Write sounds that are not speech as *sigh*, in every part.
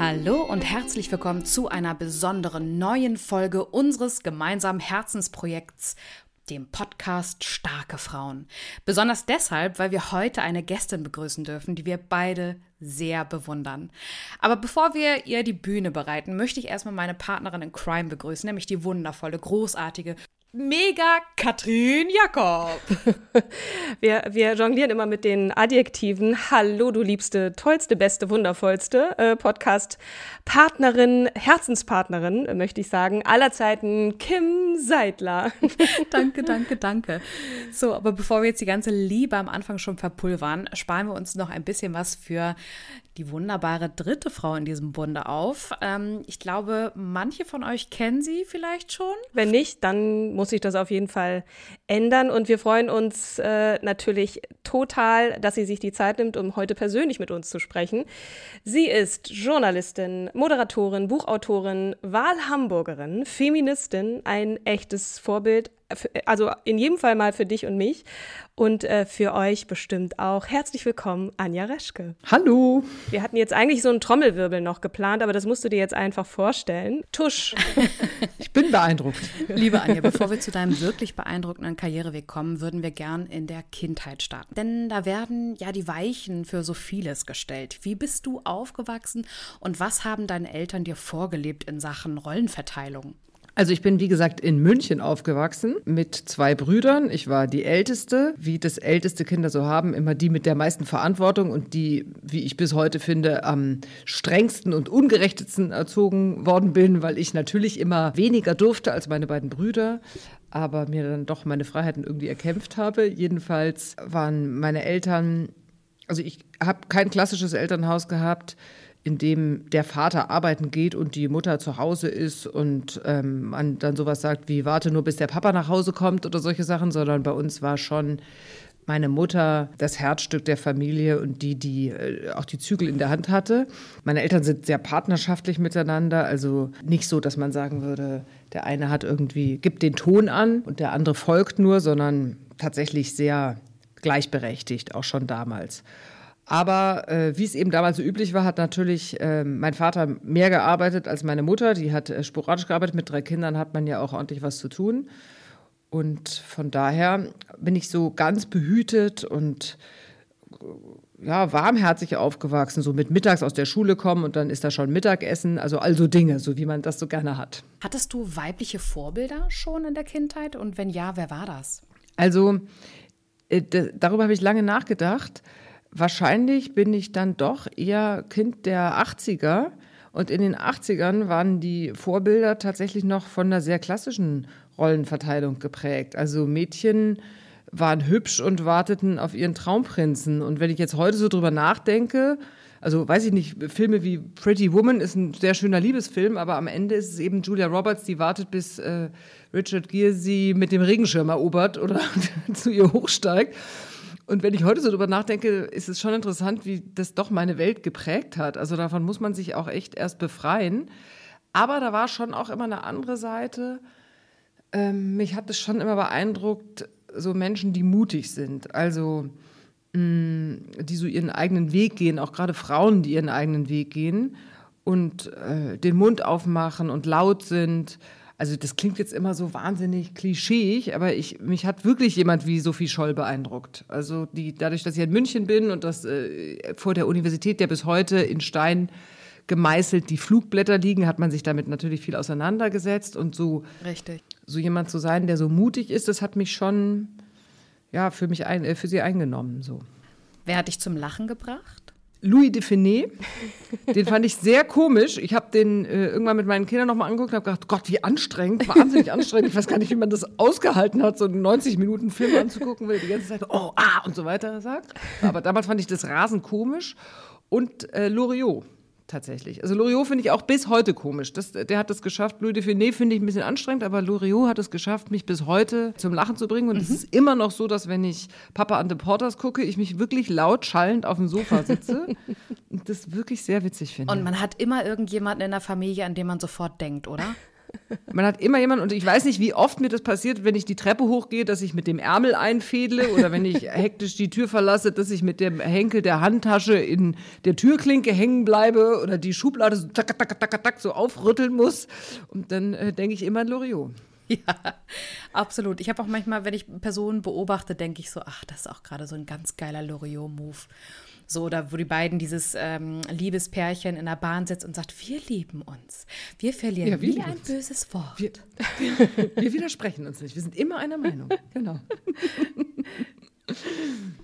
Hallo und herzlich willkommen zu einer besonderen neuen Folge unseres gemeinsamen Herzensprojekts, dem Podcast Starke Frauen. Besonders deshalb, weil wir heute eine Gästin begrüßen dürfen, die wir beide sehr bewundern. Aber bevor wir ihr die Bühne bereiten, möchte ich erstmal meine Partnerin in Crime begrüßen, nämlich die wundervolle, großartige, Mega Katrin Jakob. *laughs* wir, wir jonglieren immer mit den Adjektiven. Hallo, du liebste, tollste, beste, wundervollste äh, Podcast-Partnerin, Herzenspartnerin, äh, möchte ich sagen, aller Zeiten, Kim Seidler. *laughs* danke, danke, danke. So, aber bevor wir jetzt die ganze Liebe am Anfang schon verpulvern, sparen wir uns noch ein bisschen was für die wunderbare dritte Frau in diesem Bunde auf. Ähm, ich glaube, manche von euch kennen sie vielleicht schon. Wenn nicht, dann muss sich das auf jeden Fall ändern. Und wir freuen uns äh, natürlich total, dass sie sich die Zeit nimmt, um heute persönlich mit uns zu sprechen. Sie ist Journalistin, Moderatorin, Buchautorin, Wahlhamburgerin, Feministin, ein echtes Vorbild, also in jedem Fall mal für dich und mich und äh, für euch bestimmt auch. Herzlich willkommen, Anja Reschke. Hallo. Wir hatten jetzt eigentlich so einen Trommelwirbel noch geplant, aber das musst du dir jetzt einfach vorstellen. Tusch. *laughs* ich bin beeindruckt. Liebe Anja, bevor wir zu deinem wirklich beeindruckenden Karriereweg kommen, würden wir gern in der Kindheit starten. Denn da werden ja die Weichen für so vieles gestellt. Wie bist du aufgewachsen und was haben deine Eltern dir vorgelebt in Sachen Rollenverteilung? Also ich bin, wie gesagt, in München aufgewachsen mit zwei Brüdern. Ich war die Älteste, wie das älteste Kinder so haben, immer die mit der meisten Verantwortung und die, wie ich bis heute finde, am strengsten und ungerechtesten erzogen worden bin, weil ich natürlich immer weniger durfte als meine beiden Brüder aber mir dann doch meine Freiheiten irgendwie erkämpft habe. Jedenfalls waren meine Eltern, also ich habe kein klassisches Elternhaus gehabt in dem der Vater arbeiten geht und die Mutter zu Hause ist und ähm, man dann sowas sagt wie warte nur bis der Papa nach Hause kommt oder solche Sachen, sondern bei uns war schon meine Mutter das Herzstück der Familie und die, die äh, auch die Zügel in der Hand hatte. Meine Eltern sind sehr partnerschaftlich miteinander, also nicht so, dass man sagen würde, der eine hat irgendwie, gibt den Ton an und der andere folgt nur, sondern tatsächlich sehr gleichberechtigt, auch schon damals. Aber äh, wie es eben damals so üblich war, hat natürlich äh, mein Vater mehr gearbeitet als meine Mutter. Die hat äh, sporadisch gearbeitet. Mit drei Kindern hat man ja auch ordentlich was zu tun. Und von daher bin ich so ganz behütet und äh, ja, warmherzig aufgewachsen, so mit mittags aus der Schule kommen und dann ist da schon Mittagessen, also also Dinge, so wie man das so gerne hat. Hattest du weibliche Vorbilder schon in der Kindheit und wenn ja, wer war das? Also äh, darüber habe ich lange nachgedacht wahrscheinlich bin ich dann doch eher Kind der 80er. Und in den 80ern waren die Vorbilder tatsächlich noch von einer sehr klassischen Rollenverteilung geprägt. Also Mädchen waren hübsch und warteten auf ihren Traumprinzen. Und wenn ich jetzt heute so drüber nachdenke, also weiß ich nicht, Filme wie Pretty Woman ist ein sehr schöner Liebesfilm, aber am Ende ist es eben Julia Roberts, die wartet, bis äh, Richard Gere sie mit dem Regenschirm erobert oder *laughs* zu ihr hochsteigt. Und wenn ich heute so drüber nachdenke, ist es schon interessant, wie das doch meine Welt geprägt hat. Also davon muss man sich auch echt erst befreien. Aber da war schon auch immer eine andere Seite. Ähm, mich hat es schon immer beeindruckt, so Menschen, die mutig sind. Also mh, mm, die so ihren eigenen Weg gehen, auch gerade Frauen, die ihren eigenen Weg gehen und äh, den Mund aufmachen und laut sind. Also das klingt jetzt immer so wahnsinnig klischeeig, aber ich, mich hat wirklich jemand wie Sophie Scholl beeindruckt. Also die, dadurch, dass ich in München bin und das äh, vor der Universität, der bis heute in Stein gemeißelt die Flugblätter liegen, hat man sich damit natürlich viel auseinandergesetzt und so, Richtig. so jemand zu sein, der so mutig ist, das hat mich schon ja, für, mich ein, äh, für sie eingenommen. So. Wer hat dich zum Lachen gebracht? Louis de den fand ich sehr komisch. Ich habe den äh, irgendwann mit meinen Kindern nochmal angeguckt und habe gedacht, Gott, wie anstrengend, wahnsinnig anstrengend. Ich weiß gar nicht, wie man das ausgehalten hat, so einen 90 Minuten Film anzugucken, weil er die ganze Zeit oh, ah und so weiter sagt. Aber damals fand ich das rasend komisch. Und äh, Loriot, tatsächlich. Also Loriot finde ich auch bis heute komisch. Das, der hat es geschafft. Louis de Finet finde ich ein bisschen anstrengend, aber Loriot hat es geschafft, mich bis heute zum Lachen zu bringen. Und es ist immer noch so, dass wenn ich Papa and the Porters gucke, ich mich wirklich laut schallend auf dem Sofa sitze und *laughs* das wirklich sehr witzig finde. Und man hat immer irgendjemanden in der Familie, an den man sofort denkt, oder? Man hat immer jemanden, und ich weiß nicht, wie oft mir das passiert, wenn ich die Treppe hochgehe, dass ich mit dem Ärmel einfädle oder wenn ich *laughs* hektisch die Tür verlasse, dass ich mit dem Henkel der Handtasche in der Türklinke hängen bleibe oder die Schublade so tak, tak, tak, tak, so aufrütteln muss. Und dann äh, denke ich immer an Loriot. *laughs* Ja, absolut. Ich habe auch manchmal, wenn ich Personen beobachte, denke ich so, ach, das ist auch gerade so ein ganz geiler Loriot-Move. So, da wo die beiden dieses ähm, Liebespärchen in der Bahn sitzt und sagt, wir lieben uns. Wir verlieren Ja, wir nie ein uns. böses Wort. Wir, *laughs* wir widersprechen uns nicht. Wir sind immer einer Meinung. Genau. *laughs*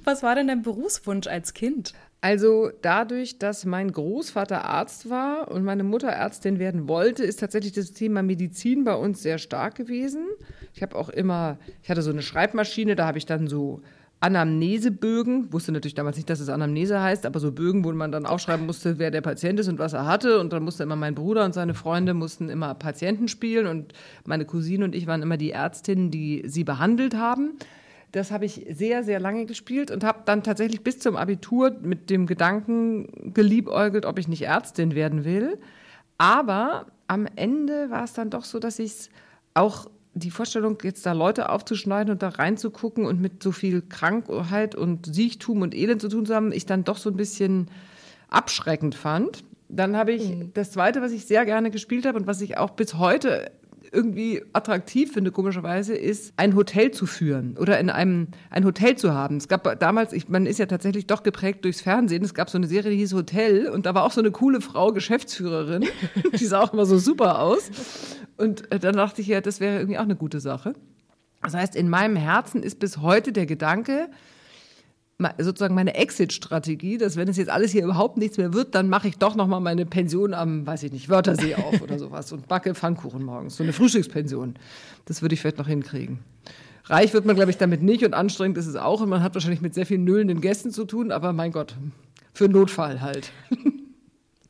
Was war denn dein Berufswunsch als Kind? Also dadurch, dass mein Großvater Arzt war und meine Mutter Ärztin werden wollte, ist tatsächlich das Thema Medizin bei uns sehr stark gewesen. Ich habe auch immer, ich hatte so eine Schreibmaschine, da habe ich dann so Anamnesebögen, wusste natürlich damals nicht, dass es Anamnese heißt, aber so Bögen, wo man dann aufschreiben musste, wer der Patient ist und was er hatte. Und dann musste immer mein Bruder und seine Freunde mussten immer Patienten spielen und meine Cousine und ich waren immer die Ärztinnen, die sie behandelt haben. Das habe ich sehr, sehr lange gespielt und habe dann tatsächlich bis zum Abitur mit dem Gedanken geliebäugelt, ob ich nicht Ärztin werden will. Aber am Ende war es dann doch so, dass ich es auch die Vorstellung, jetzt da Leute aufzuschneiden und da reinzugucken und mit so viel Krankheit und Siechtum und Elend zu tun zu haben, ich dann doch so ein bisschen abschreckend fand. Dann habe ich das Zweite, was ich sehr gerne gespielt habe und was ich auch bis heute irgendwie attraktiv finde, komischerweise, ist, ein Hotel zu führen oder in einem ein Hotel zu haben. Es gab damals, ich, man ist ja tatsächlich doch geprägt durchs Fernsehen. Es gab so eine Serie, die hieß Hotel und da war auch so eine coole Frau, Geschäftsführerin. *laughs* die sah auch immer so super aus. Und äh, dann dachte ich ja, das wäre irgendwie auch eine gute Sache. Das heißt, in meinem Herzen ist bis heute der Gedanke, sozusagen meine Exit-Strategie, dass wenn es jetzt alles hier überhaupt nichts mehr wird, dann mache ich doch noch mal meine Pension am, weiß ich nicht, Wörthersee *laughs* auf oder sowas und backe Pfannkuchen morgens. So eine Frühstückspension. Das würde ich vielleicht noch hinkriegen. Reich wird man, glaube ich, damit nicht und anstrengend ist es auch und man hat wahrscheinlich mit sehr vielen nüllenden Gästen zu tun, aber mein Gott, für Notfall halt. *laughs*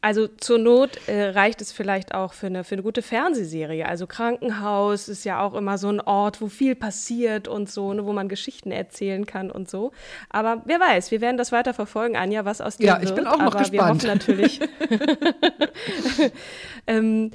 Also zur Not äh, reicht es vielleicht auch für eine, für eine gute Fernsehserie. Also Krankenhaus ist ja auch immer so ein Ort, wo viel passiert und so, ne, wo man Geschichten erzählen kann und so. Aber wer weiß, wir werden das weiter verfolgen, Anja, was aus dir Ja, wird. ich bin auch noch Aber gespannt. Wir hoffen natürlich. *laughs* *laughs* ähm,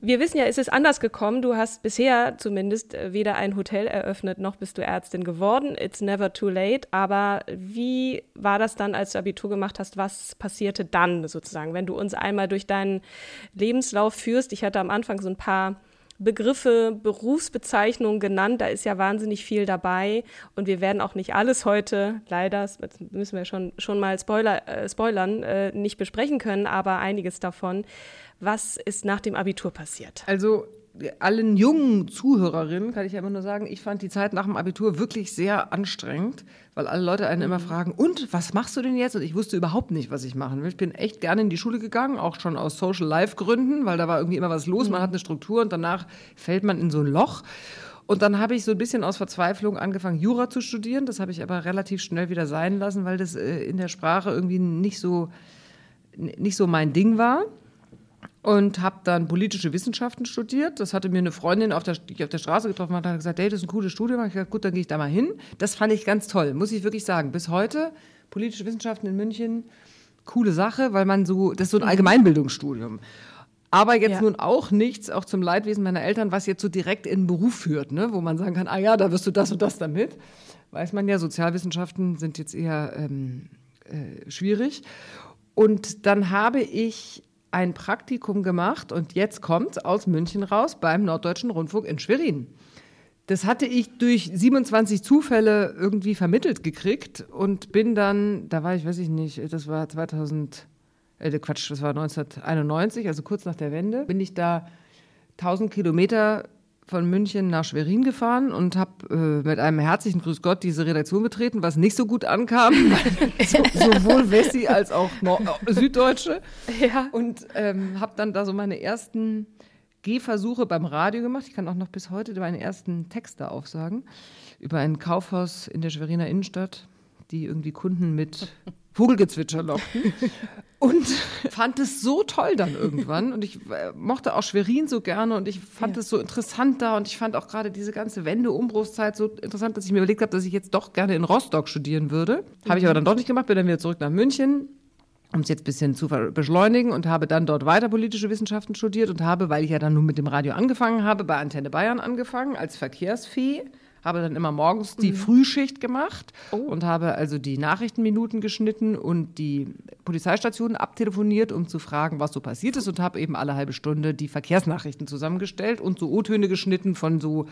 wir wissen ja, es ist anders gekommen. Du hast bisher zumindest äh, weder ein Hotel eröffnet, noch bist du Ärztin geworden. It's never too late. Aber wie war das dann, als du Abitur gemacht hast? Was passierte dann sozusagen, wenn du uns einmal durch deinen Lebenslauf führst? Ich hatte am Anfang so ein paar Begriffe, Berufsbezeichnungen genannt. Da ist ja wahnsinnig viel dabei. Und wir werden auch nicht alles heute, leider, müssen wir schon, schon mal Spoiler, äh, spoilern, äh, nicht besprechen können, aber einiges davon. Was ist nach dem Abitur passiert? Also allen jungen Zuhörerinnen kann ich ja immer nur sagen, ich fand die Zeit nach dem Abitur wirklich sehr anstrengend, weil alle Leute einen immer fragen, und was machst du denn jetzt? Und ich wusste überhaupt nicht, was ich machen will. Ich bin echt gerne in die Schule gegangen, auch schon aus Social Life Gründen, weil da war irgendwie immer was los, man hat eine Struktur und danach fällt man in so ein Loch. Und dann habe ich so ein bisschen aus Verzweiflung angefangen, Jura zu studieren. Das habe ich aber relativ schnell wieder sein lassen, weil das äh, in der Sprache irgendwie nicht so, nicht so mein Ding war und habe dann politische Wissenschaften studiert. Das hatte mir eine Freundin, auf der, die ich auf der Straße getroffen hatte, hat gesagt, hey, das ist ein cooles Studium. Ich gesagt, gut, dann gehe ich da mal hin. Das fand ich ganz toll, muss ich wirklich sagen. Bis heute politische Wissenschaften in München, coole Sache, weil man so, das ist so ein Allgemeinbildungsstudium. Aber jetzt Ja. nun auch nichts, auch zum Leidwesen meiner Eltern, was jetzt so direkt in den Beruf führt, ne? wo man sagen kann, ah ja, da wirst du das und das damit. Weiß man ja, Sozialwissenschaften sind jetzt eher ähm, äh, schwierig. Und dann habe ich ein Praktikum gemacht und jetzt kommt aus München raus beim Norddeutschen Rundfunk in Schwerin. Das hatte ich durch 27 Zufälle irgendwie vermittelt gekriegt und bin dann, da war ich, weiß ich nicht, das war 2000, äh, Quatsch, das war 1991, also kurz nach der Wende, bin ich da 1000 Kilometer von München nach Schwerin gefahren und habe äh, mit einem herzlichen Grüß Gott diese Redaktion betreten, was nicht so gut ankam, *laughs* so, sowohl Wessi als auch Nord äh, Süddeutsche. Ja. Und ähm, habe dann da so meine ersten Gehversuche beim Radio gemacht. Ich kann auch noch bis heute meine ersten Texte aufsagen über ein Kaufhaus in der Schweriner Innenstadt, die irgendwie Kunden mit *laughs* Vogelgezwitscher lockten. *laughs* Und fand es so toll dann irgendwann. Und ich äh, mochte auch Schwerin so gerne und ich fand ja. es so interessant da. Und ich fand auch gerade diese ganze Wende-Umbruchszeit so interessant, dass ich mir überlegt habe, dass ich jetzt doch gerne in Rostock studieren würde. Mhm. Habe ich aber dann doch nicht gemacht, bin dann wieder zurück nach München um es jetzt ein bisschen zu beschleunigen und habe dann dort weiter politische Wissenschaften studiert und habe, weil ich ja dann nun mit dem Radio angefangen habe, bei Antenne Bayern angefangen als Verkehrsfee habe dann immer morgens die mhm. Frühschicht gemacht oh. und habe also die Nachrichtenminuten geschnitten und die Polizeistationen abtelefoniert, um zu fragen, was so passiert ist und habe eben alle halbe Stunde die Verkehrsnachrichten zusammengestellt und so O-Töne geschnitten von so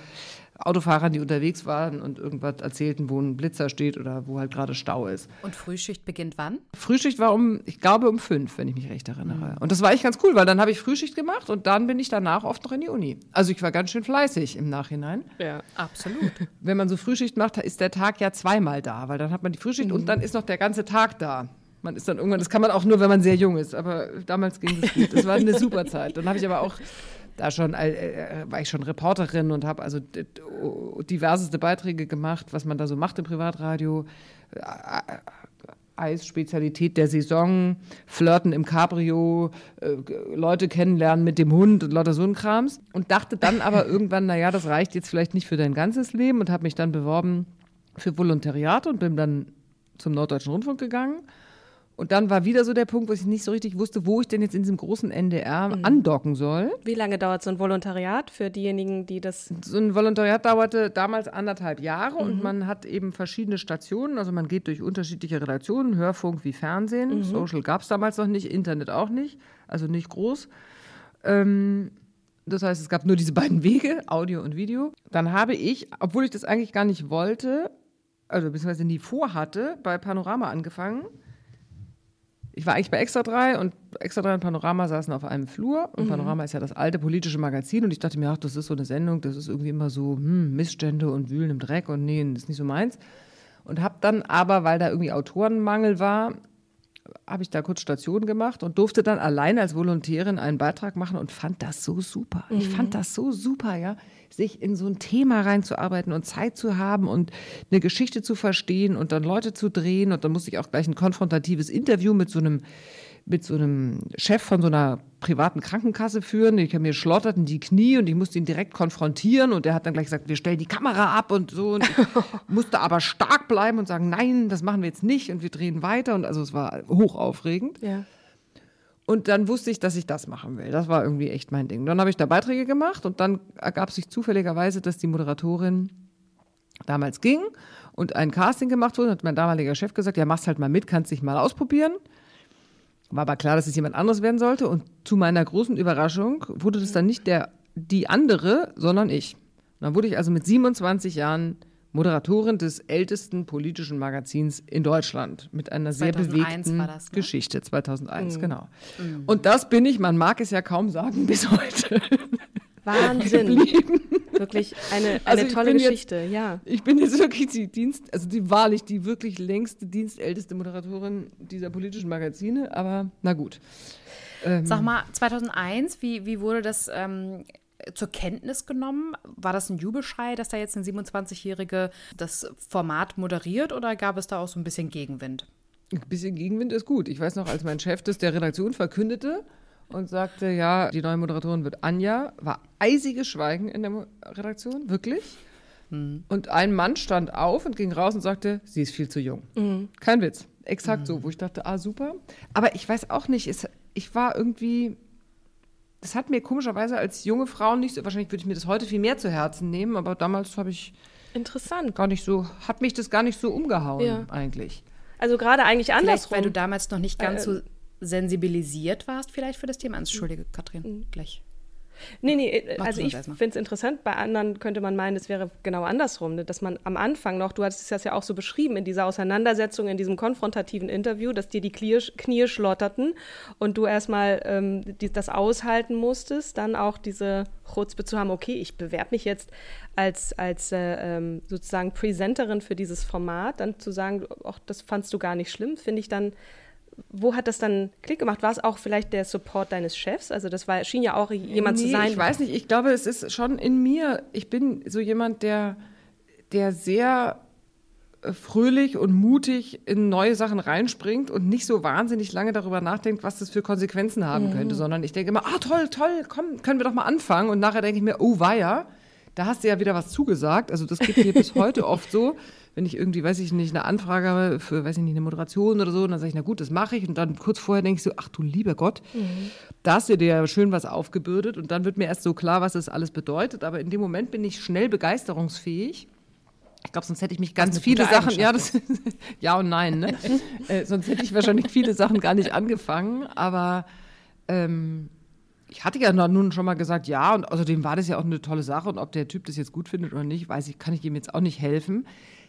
Autofahrern, die unterwegs waren und irgendwas erzählten, wo ein Blitzer steht oder wo halt gerade Stau ist. Und Frühschicht beginnt wann? Frühschicht war um, ich glaube um fünf, wenn ich mich recht erinnere. Mhm. Und das war echt ganz cool, weil dann habe ich Frühschicht gemacht und dann bin ich danach oft noch in die Uni. Also ich war ganz schön fleißig im Nachhinein. Ja, absolut. *laughs* Wenn man so Frühschicht macht, ist der Tag ja zweimal da, weil dann hat man die Frühschicht mhm. und dann ist noch der ganze Tag da. Man ist dann irgendwann, das kann man auch nur, wenn man sehr jung ist, aber damals ging es gut. Das war eine super Zeit. Dann habe ich aber auch da schon äh, äh, war ich schon Reporterin und habe also diverseste Beiträge gemacht, was man da so macht im Privatradio. Äh, äh, Eisspezialität der Saison, Flirten im Cabrio, äh, Leute kennenlernen mit dem Hund und lauter so ein Krams. Und dachte dann aber *laughs* irgendwann, naja, das reicht jetzt vielleicht nicht für dein ganzes Leben und habe mich dann beworben für Volontariat und bin dann zum Norddeutschen Rundfunk gegangen und dann war wieder so der Punkt, wo ich nicht so richtig wusste, wo ich denn jetzt in diesem großen NDR mhm. andocken soll. Wie lange dauert so ein Volontariat für diejenigen, die das. So ein Volontariat dauerte damals anderthalb Jahre mhm. und man hat eben verschiedene Stationen. Also man geht durch unterschiedliche Redaktionen, Hörfunk wie Fernsehen. Mhm. Social gab es damals noch nicht, Internet auch nicht, also nicht groß. Ähm, das heißt, es gab nur diese beiden Wege, Audio und Video. Dann habe ich, obwohl ich das eigentlich gar nicht wollte, also beziehungsweise nie vorhatte, bei Panorama angefangen ich war eigentlich bei Extra 3 und Extra 3 und Panorama saßen auf einem Flur. Und mhm. Panorama ist ja das alte politische Magazin. Und ich dachte mir, ach, das ist so eine Sendung, das ist irgendwie immer so hm, Missstände und Wühlen im Dreck und nee, das ist nicht so meins. Und habe dann aber, weil da irgendwie Autorenmangel war, habe ich da kurz Station gemacht und durfte dann allein als Volontärin einen Beitrag machen und fand das so super. Mhm. Ich fand mhm. das so super, ja, sich in so ein Thema reinzuarbeiten und Zeit zu haben und eine Geschichte zu verstehen und dann Leute zu drehen und dann musste ich auch gleich ein konfrontatives Interview mit so einem mit so einem Chef von so einer privaten Krankenkasse führen. Ich mir schlotterten die Knie und ich musste ihn direkt konfrontieren und er hat dann gleich gesagt, wir stellen die Kamera ab und so. Und ich *laughs* musste aber stark bleiben und sagen, nein, das machen wir jetzt nicht und wir drehen weiter. Und also es war hochaufregend. Ja. Und dann wusste ich, dass ich das machen will. Das war irgendwie echt mein Ding. Dann habe ich da Beiträge gemacht und dann ergab sich zufälligerweise, dass die Moderatorin damals ging und ein Casting gemacht wurde. Hat mein damaliger Chef gesagt, ja, machst halt mal mit, kannst dich mal ausprobieren. War aber klar, dass es jemand anderes werden sollte. Und zu meiner großen Überraschung wurde das dann nicht der, die andere, sondern ich. Und dann wurde ich also mit 27 Jahren Moderatorin des ältesten politischen Magazins in Deutschland mit einer sehr bewegten das, ne? Geschichte. 2001, mhm. genau. Mhm. Und das bin ich, man mag es ja kaum sagen, *laughs* bis heute. Wahnsinn. wirklich eine, eine also tolle Geschichte, jetzt, ja. Ich bin jetzt wirklich die Dienst, also die wahrlich die wirklich längste, dienstälteste Moderatorin dieser politischen Magazine, aber na gut. Ähm, Sag mal, 2001, wie, wie wurde das ähm, zur Kenntnis genommen? War das ein Jubelschrei, dass da jetzt ein 27-Jährige das Format moderiert oder gab es da auch so ein bisschen Gegenwind? Ein bisschen Gegenwind ist gut. Ich weiß noch, als mein Chef das der Redaktion verkündete, und sagte, ja, die neue Moderatorin wird Anja. War eisiges Schweigen in der Redaktion, wirklich. Mhm. Und ein Mann stand auf und ging raus und sagte, sie ist viel zu jung. Mhm. Kein Witz. Exakt mhm. so, wo ich dachte, ah, super. Aber ich weiß auch nicht, es, ich war irgendwie, das hat mir komischerweise als junge Frau nicht so, wahrscheinlich würde ich mir das heute viel mehr zu Herzen nehmen, aber damals habe ich. Interessant. Gar nicht so, hat mich das gar nicht so umgehauen, ja. eigentlich. Also gerade eigentlich andersrum. Vielleicht, weil du damals noch nicht ganz äh, so sensibilisiert warst vielleicht für das Thema? Entschuldige, Katrin, Mhm. gleich. Nee, nee, äh, Mach also das ich finde es interessant. Bei anderen könnte man meinen, es wäre genau andersrum, ne? dass man am Anfang noch, du hattest es ja auch so beschrieben, in dieser Auseinandersetzung, in diesem konfrontativen Interview, dass dir die Knie, schlotterten und du erstmal ähm, die, das aushalten musstest, dann auch diese Chutzpe zu haben, okay, ich bewerbe mich jetzt als, als äh, ähm, sozusagen Präsenterin für dieses Format, dann zu sagen, ach, das fandst du gar nicht schlimm, finde ich dann wo hat das dann Klick gemacht? War es auch vielleicht der Support deines Chefs? Also das war, schien ja auch jemand zu Nee, sein. Ich weiß nicht, ich glaube, es ist schon in mir. Ich bin so jemand, der, der sehr äh, fröhlich und mutig in neue Sachen reinspringt und nicht so wahnsinnig lange darüber nachdenkt, was das für Konsequenzen haben könnte, sondern ich denke immer, ah toll, toll, komm, können wir doch mal anfangen. Und nachher denke ich mir, oh weia, da hast du ja wieder was zugesagt. Also das geht mir bis *laughs* heute oft so, wenn ich irgendwie, weiß ich nicht, eine Anfrage habe für, weiß ich nicht, eine Moderation oder so, und dann sage ich, na gut, das mache ich. Und dann kurz vorher denke ich so, ach du lieber Gott, da hast du dir ja schön was aufgebürdet. Und dann wird mir erst so klar, was das alles bedeutet. Aber in dem Moment bin ich schnell begeisterungsfähig. Ich glaube, sonst hätte ich mich ganz viele Sachen, ja, das, *laughs* ja und nein, ne? *laughs* äh, sonst hätte ich wahrscheinlich viele Sachen gar nicht angefangen. Aber ähm, ich hatte ja nun schon mal gesagt, ja, und außerdem war das ja auch eine tolle Sache. Und ob der Typ das jetzt gut findet oder nicht, weiß ich, kann ich ihm jetzt auch nicht helfen.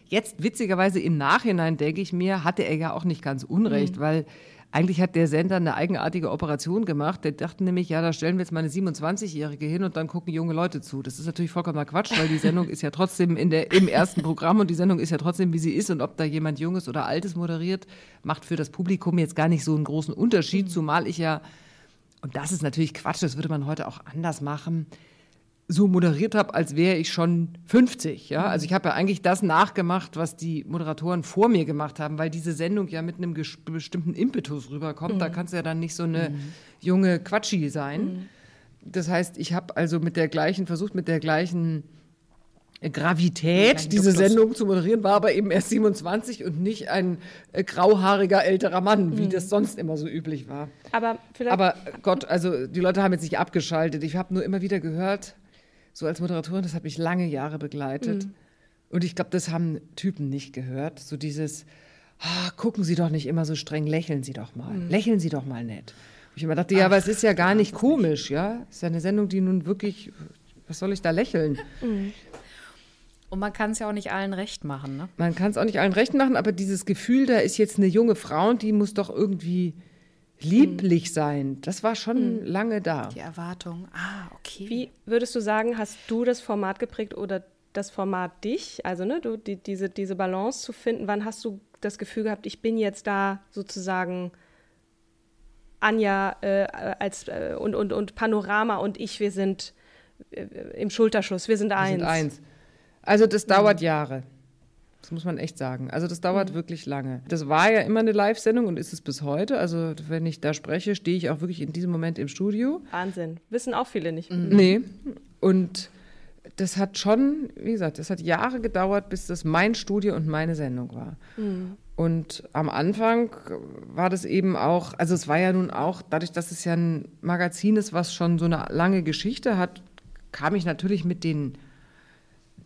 Jetzt, witzigerweise im Nachhinein, denke ich mir, hatte er ja auch nicht ganz Unrecht, weil eigentlich hat der Sender eine eigenartige Operation gemacht. Der dachte nämlich, ja, da stellen wir jetzt mal eine 27-Jährige hin und dann gucken junge Leute zu. Das ist natürlich vollkommener Quatsch, weil die Sendung ist ja trotzdem in der, im ersten Programm und die Sendung ist ja trotzdem, wie sie ist. Und ob da jemand Junges oder Altes moderiert, macht für das Publikum jetzt gar nicht so einen großen Unterschied, zumal ich ja und das ist natürlich Quatsch, das würde man heute auch anders machen, so moderiert habe, als wäre ich schon 50. Ja? Also ich habe ja eigentlich das nachgemacht, was die Moderatoren vor mir gemacht haben, weil diese Sendung ja mit einem bestimmten Impetus rüberkommt. Da kannst du ja dann nicht so eine junge Quatschi sein. Das heißt, ich habe also mit der gleichen, versucht mit der gleichen Gravität diese Sendung zu moderieren, war aber eben erst 27 und nicht ein äh, grauhaariger älterer Mann, wie das sonst immer so üblich war. aber vielleicht Aber Gott, also die Leute haben jetzt nicht abgeschaltet. Ich habe nur immer wieder gehört, so als Moderatorin, das hat mich lange Jahre begleitet. Und ich glaube, das haben Typen nicht gehört. So dieses, ah, gucken Sie doch nicht immer so streng, lächeln Sie doch mal. Lächeln Sie doch mal nett. Und ich immer dachte, ja, aber es ist ja gar nicht komisch, ja. Es ist ja eine Sendung, die nun wirklich, was soll ich da lächeln? Und man kann es ja auch nicht allen recht machen, ne? Man kann es auch nicht allen recht machen, aber dieses Gefühl, da ist jetzt eine junge Frau und die muss doch irgendwie lieblich sein, das war schon lange da. Die Erwartung. Ah, okay. Wie würdest du sagen, hast du das Format geprägt oder das Format dich? Also, ne, du, die, diese, diese Balance zu finden, wann hast du das Gefühl gehabt, ich bin jetzt da sozusagen Anja äh, als, äh, und, und, und Panorama und ich, wir sind äh, im Schulterschluss, wir sind Wir eins. sind eins. Also das dauert Jahre. Das muss man echt sagen. Also das dauert wirklich lange. Das war ja immer eine Live-Sendung und ist es bis heute. Also wenn ich da spreche, stehe ich auch wirklich in diesem Moment im Studio. Wahnsinn. Wissen auch viele nicht. Nee. Und das hat schon, wie gesagt, das hat Jahre gedauert, bis das mein Studio und meine Sendung war. Und am Anfang war das eben auch, also es war ja nun auch, dadurch, dass es ja ein Magazin ist, was schon so eine lange Geschichte hat, kam ich natürlich mit den,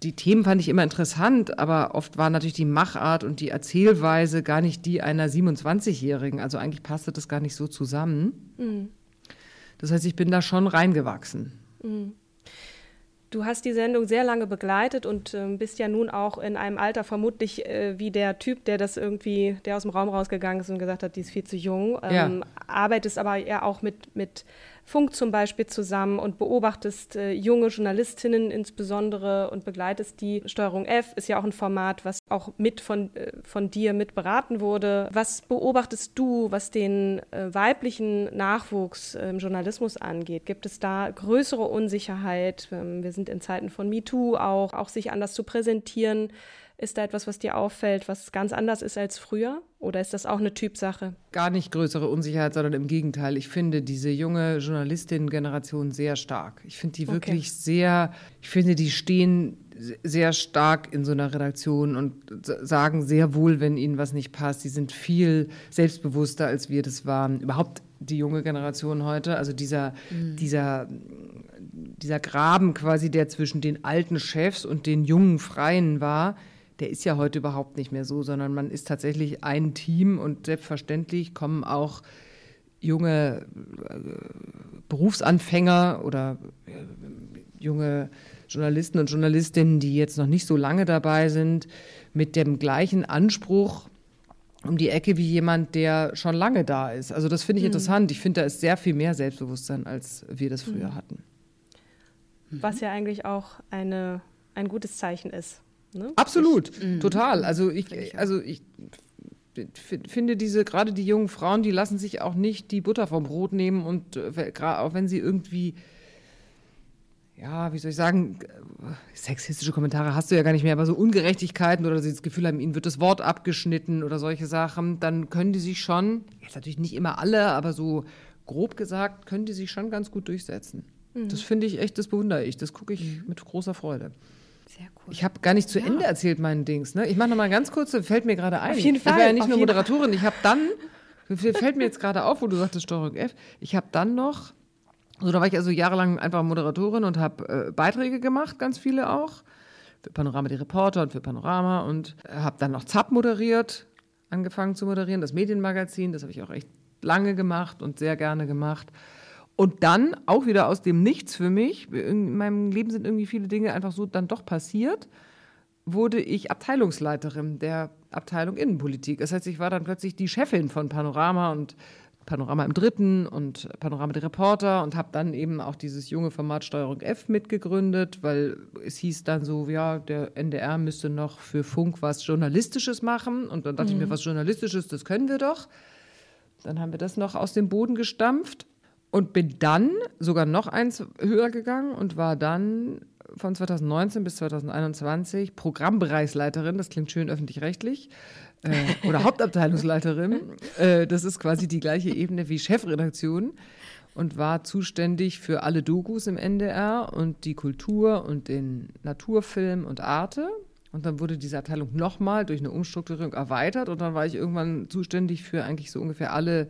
die Themen fand ich immer interessant, aber oft war natürlich die Machart und die Erzählweise gar nicht die einer 27-Jährigen. Also eigentlich passte das gar nicht so zusammen. Das heißt, ich bin da schon reingewachsen. Du hast die Sendung sehr lange begleitet und ähm, bist ja nun auch in einem Alter vermutlich äh, wie der Typ, der das irgendwie, der aus dem Raum rausgegangen ist und gesagt hat, die ist viel zu jung. Ja. Ähm, Arbeitest aber ja auch mit, mit Funk zum Beispiel zusammen und beobachtest äh, junge Journalistinnen insbesondere und begleitest die. Steuerung F ist ja auch ein Format, was auch mit von, äh, von dir mit beraten wurde. Was beobachtest du, was den äh, weiblichen Nachwuchs im Journalismus angeht? Gibt es da größere Unsicherheit? Ähm, wir sind in Zeiten von MeToo auch, auch sich anders zu präsentieren. Ist da etwas, was dir auffällt, was ganz anders ist als früher? Oder ist das auch eine Typsache? Gar nicht größere Unsicherheit, sondern im Gegenteil. Ich finde diese junge Journalistinnen-Generation sehr stark. Ich finde die Okay. wirklich sehr, ich finde, die stehen sehr stark in so einer Redaktion und sagen sehr wohl, wenn ihnen was nicht passt. Die sind viel selbstbewusster, als wir das waren. Überhaupt die junge Generation heute, also dieser, dieser, dieser Graben quasi, der zwischen den alten Chefs und den jungen Freien war, der ist ja heute überhaupt nicht mehr so, sondern man ist tatsächlich ein Team und selbstverständlich kommen auch junge äh, Berufsanfänger oder äh, junge Journalisten und Journalistinnen, die jetzt noch nicht so lange dabei sind, mit dem gleichen Anspruch um die Ecke wie jemand, der schon lange da ist. Also das finde ich mhm. interessant. Ich finde, da ist sehr viel mehr Selbstbewusstsein, als wir das früher mhm. hatten. Was ja eigentlich auch eine, ein gutes Zeichen ist. Ne? Absolut, ich, mhm. total. Also ich, also ich finde diese, gerade die jungen Frauen, die lassen sich auch nicht die Butter vom Brot nehmen und äh, auch wenn sie irgendwie ja, wie soll ich sagen, sexistische Kommentare hast du ja gar nicht mehr, aber so Ungerechtigkeiten oder sie das Gefühl haben, ihnen wird das Wort abgeschnitten oder solche Sachen, dann können die sich schon, jetzt natürlich nicht immer alle, aber so grob gesagt, können die sich schon ganz gut durchsetzen. Mhm. Das finde ich echt, das bewundere ich, das gucke ich mhm. mit großer Freude. Sehr cool. Ich habe gar nicht zu ja. Ende erzählt meinen Dings. Ne? Ich mache noch mal ganz kurz, fällt mir gerade ein. Auf jeden Fall. Ich war ja nicht nur Moderatorin. Ich habe dann, fällt mir jetzt gerade auf, wo du sagtest Steuerung F, ich habe dann noch so, da war ich also jahrelang einfach Moderatorin und habe äh, Beiträge gemacht, ganz viele auch. Für Panorama die Reporter und für Panorama und äh, habe dann noch ZAP moderiert, angefangen zu moderieren, das Medienmagazin, das habe ich auch echt lange gemacht und sehr gerne gemacht. Und dann auch wieder aus dem Nichts für mich, in meinem Leben sind irgendwie viele Dinge einfach so dann doch passiert, wurde ich Abteilungsleiterin der Abteilung Innenpolitik. Das heißt, ich war dann plötzlich die Chefin von Panorama und Panorama im Dritten und Panorama der Reporter und habe dann eben auch dieses junge Format Steuerung F mitgegründet, weil es hieß dann so, ja, der NDR müsste noch für Funk was Journalistisches machen. Und dann dachte mhm. ich mir, mhm. was Journalistisches, das können wir doch. Dann haben wir das noch aus dem Boden gestampft und bin dann sogar noch eins höher gegangen und war dann von 2019 bis 2021 Programmbereichsleiterin, das klingt schön öffentlich-rechtlich, äh, oder Hauptabteilungsleiterin. *laughs* Äh, das ist quasi die gleiche Ebene wie Chefredaktion und war zuständig für alle Dokus im NDR und die Kultur und den Naturfilm und Arte. Und dann wurde diese Abteilung nochmal durch eine Umstrukturierung erweitert und dann war ich irgendwann zuständig für eigentlich so ungefähr alle,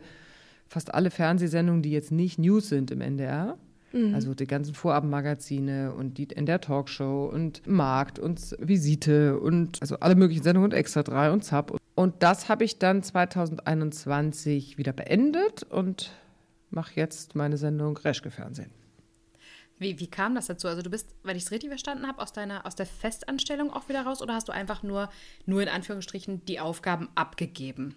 fast alle Fernsehsendungen, die jetzt nicht News sind im NDR. Mhm. Also die ganzen Vorabendmagazine und die in der Talkshow und Markt und Visite und also alle möglichen Sendungen und Extra 3 und Zap. Und das habe ich dann 2021 wieder beendet und mache jetzt meine Sendung Reschke Fernsehen. Wie, wie kam das dazu? Also du bist, wenn ich es richtig verstanden habe, aus deiner aus der Festanstellung auch wieder raus oder hast du einfach nur, nur in Anführungsstrichen die Aufgaben abgegeben?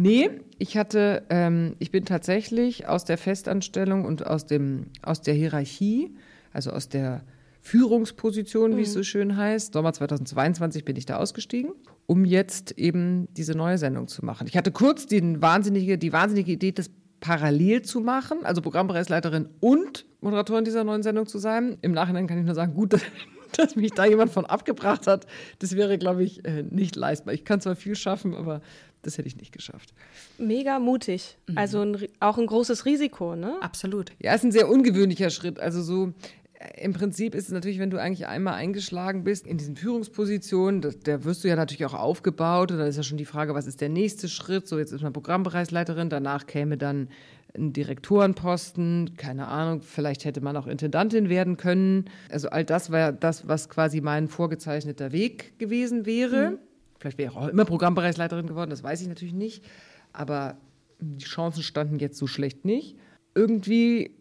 Nee, ich hatte, ähm, ich bin tatsächlich aus der Festanstellung und aus, dem, aus der Hierarchie, also aus der Führungsposition, wie es so mhm. schön heißt. Sommer 2022 bin ich da ausgestiegen, um jetzt eben diese neue Sendung zu machen. Ich hatte kurz den wahnsinnige, die wahnsinnige Idee, das parallel zu machen, also Programmbereichsleiterin und Moderatorin dieser neuen Sendung zu sein. Im Nachhinein kann ich nur sagen, gut, *laughs* dass mich da jemand von abgebracht hat. Das wäre, glaube ich, äh, nicht leistbar. Ich kann zwar viel schaffen, aber das hätte ich nicht geschafft. Mega mutig. Mhm. Also ein, auch ein großes Risiko, ne? Absolut. Ja, ist ein sehr ungewöhnlicher Schritt. Also so äh, im Prinzip ist es natürlich, wenn du eigentlich einmal eingeschlagen bist in diesen Führungspositionen, da, da wirst du ja natürlich auch aufgebaut. Und dann ist ja schon die Frage, was ist der nächste Schritt? So, jetzt ist man Programmbereichsleiterin, danach käme dann ein Direktorenposten, keine Ahnung, vielleicht hätte man auch Intendantin werden können. Also all das war das, was quasi mein vorgezeichneter Weg gewesen wäre. Mhm. Vielleicht wäre ich auch immer Programmbereichsleiterin geworden, das weiß ich natürlich nicht. Aber die Chancen standen jetzt so schlecht nicht. Irgendwie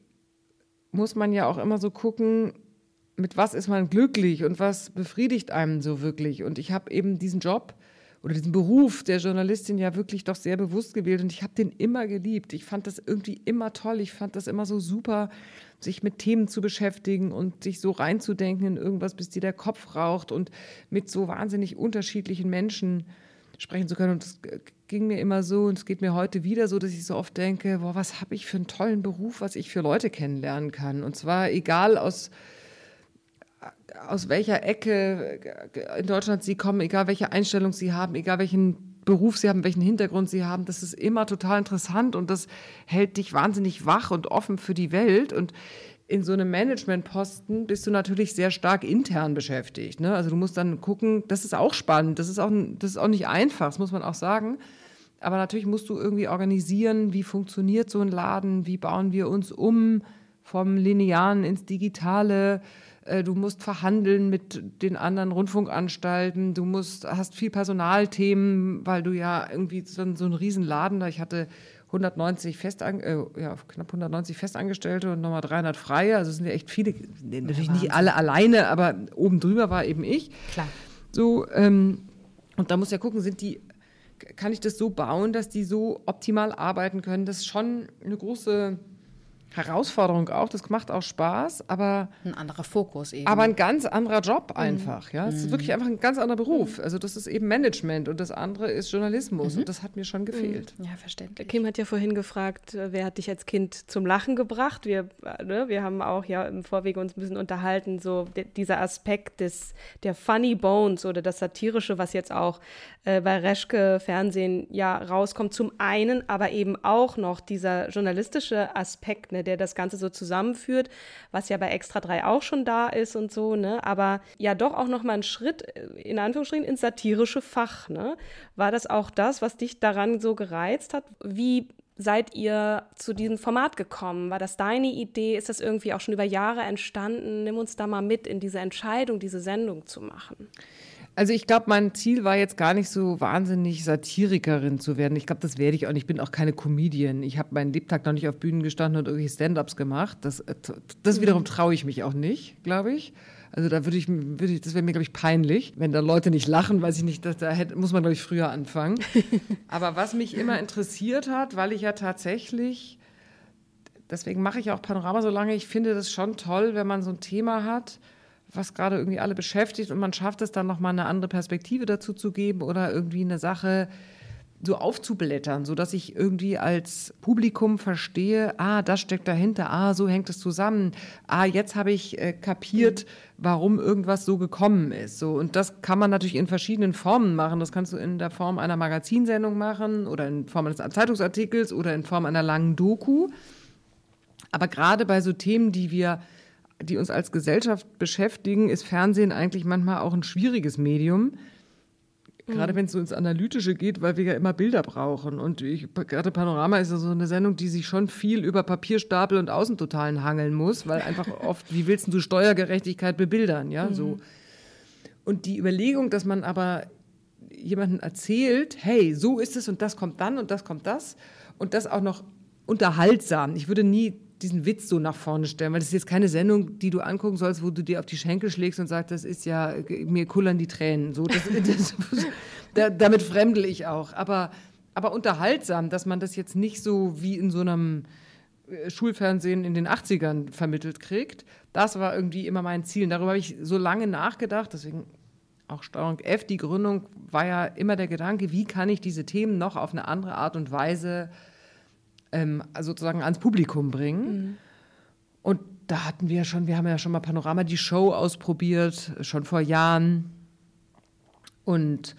muss man ja auch immer so gucken, mit was ist man glücklich und was befriedigt einem so wirklich. Und ich habe eben diesen Job oder diesen Beruf der Journalistin ja wirklich doch sehr bewusst gewählt und ich habe den immer geliebt. Ich fand das irgendwie immer toll. Ich fand das immer so super, sich mit Themen zu beschäftigen und sich so reinzudenken in irgendwas, bis dir der Kopf raucht und mit so wahnsinnig unterschiedlichen Menschen sprechen zu können. Und es ging mir immer so und es geht mir heute wieder so, dass ich so oft denke, boah, was habe ich für einen tollen Beruf, was ich für Leute kennenlernen kann. Und zwar egal aus aus welcher Ecke in Deutschland sie kommen, egal welche Einstellung sie haben, egal welchen Beruf sie haben, welchen Hintergrund sie haben, das ist immer total interessant und das hält dich wahnsinnig wach und offen für die Welt. Und in so einem Managementposten bist du natürlich sehr stark intern beschäftigt. Ne? Also du musst dann gucken, das ist auch spannend, das ist auch, das ist auch nicht einfach, das muss man auch sagen. Aber natürlich musst du irgendwie organisieren, wie funktioniert so ein Laden, wie bauen wir uns um vom Linearen ins Digitale du musst verhandeln mit den anderen Rundfunkanstalten, du musst, hast viel Personalthemen, weil du ja irgendwie so, so einen Riesenladen da, ich hatte 190 Festan äh, ja, knapp 190 Festangestellte und nochmal 300 Freie. Also es sind ja echt viele, natürlich nicht alle alleine, aber oben drüber war eben ich. Klar. So, ähm, und da muss ja gucken, sind die, kann ich das so bauen, dass die so optimal arbeiten können? Das ist schon eine große Herausforderung auch, das macht auch Spaß, aber ein anderer Fokus eben. Aber ein ganz anderer Job einfach, ja. Es Mhm. ist wirklich einfach ein ganz anderer Beruf. Also das ist eben Management und das andere ist Journalismus Mhm. und das hat mir schon gefehlt. ja, verständlich. Kim hat ja vorhin gefragt, äh, wer hat dich als Kind zum Lachen gebracht? Wir, äh, ne, wir haben auch ja im Vorwege uns ein bisschen unterhalten, so dieser Aspekt des, der Funny Bones oder das Satirische, was jetzt auch äh, bei Reschke Fernsehen ja rauskommt. Zum einen, aber eben auch noch dieser journalistische Aspekt, ne, der das Ganze so zusammenführt, was ja bei Extra 3 auch schon da ist und so, ne? Aber ja doch auch noch mal ein Schritt, äh, in Anführungsstrichen, ins satirische Fach, ne? War das auch das, was dich daran so gereizt hat? Wie seid ihr zu diesem Format gekommen? War das deine Idee? Ist das irgendwie auch schon über Jahre entstanden? Nimm uns da mal mit in diese Entscheidung, diese Sendung zu machen. Also ich glaube, mein Ziel war jetzt gar nicht so wahnsinnig Satirikerin zu werden. Ich glaube, das werde ich auch nicht. Ich bin auch keine Comedian. Ich habe meinen Lebtag noch nicht auf Bühnen gestanden und irgendwie Stand-ups gemacht. Das, äh, das wiederum traue ich mich auch nicht, glaube ich. Also da würde ich, würde ich das wäre mir, glaube ich, peinlich, wenn da Leute nicht lachen, weiß ich nicht, da, da hätte, muss man, glaube ich, früher anfangen. *laughs* Aber was mich immer interessiert hat, weil ich ja tatsächlich, deswegen mache ich auch Panorama so lange, ich finde das schon toll, wenn man so ein Thema hat, was gerade irgendwie alle beschäftigt und man schafft es dann nochmal eine andere Perspektive dazu zu geben oder irgendwie eine Sache so aufzublättern, sodass ich irgendwie als Publikum verstehe, ah, das steckt dahinter, ah, so hängt es zusammen, ah, jetzt habe ich äh, kapiert, warum irgendwas so gekommen ist. So, und das kann man natürlich in verschiedenen Formen machen. Das kannst du in der Form einer Magazinsendung machen oder in Form eines Zeitungsartikels oder in Form einer langen Doku. Aber gerade bei so Themen, die wir, die uns als Gesellschaft beschäftigen, ist Fernsehen eigentlich manchmal auch ein schwieriges Medium. Gerade wenn es so ins Analytische geht, weil wir ja immer Bilder brauchen. Und ich, gerade Panorama ist ja so eine Sendung, die sich schon viel über Papierstapel und Außentotalen hangeln muss, weil einfach *laughs* oft, wie willst du Steuergerechtigkeit bebildern, ja, so. Und die Überlegung, dass man aber jemandem erzählt, hey, so ist es und das kommt dann und das kommt das und das auch noch unterhaltsam. Ich würde nie diesen Witz so nach vorne stellen, weil das ist jetzt keine Sendung, die du angucken sollst, wo du dir auf die Schenkel schlägst und sagst, das ist ja, mir kullern die Tränen. So, das, *laughs* das, da, damit fremdel ich auch. Aber, aber unterhaltsam, dass man das jetzt nicht so wie in so einem äh, Schulfernsehen in den 80ern vermittelt kriegt. Das war irgendwie immer mein Ziel. Und darüber habe ich so lange nachgedacht, deswegen auch Steuerung F, die Gründung war ja immer der Gedanke, wie kann ich diese Themen noch auf eine andere Art und Weise ähm, sozusagen ans Publikum bringen. Und da hatten wir schon, wir haben ja schon mal Panorama die Show ausprobiert, schon vor Jahren. Und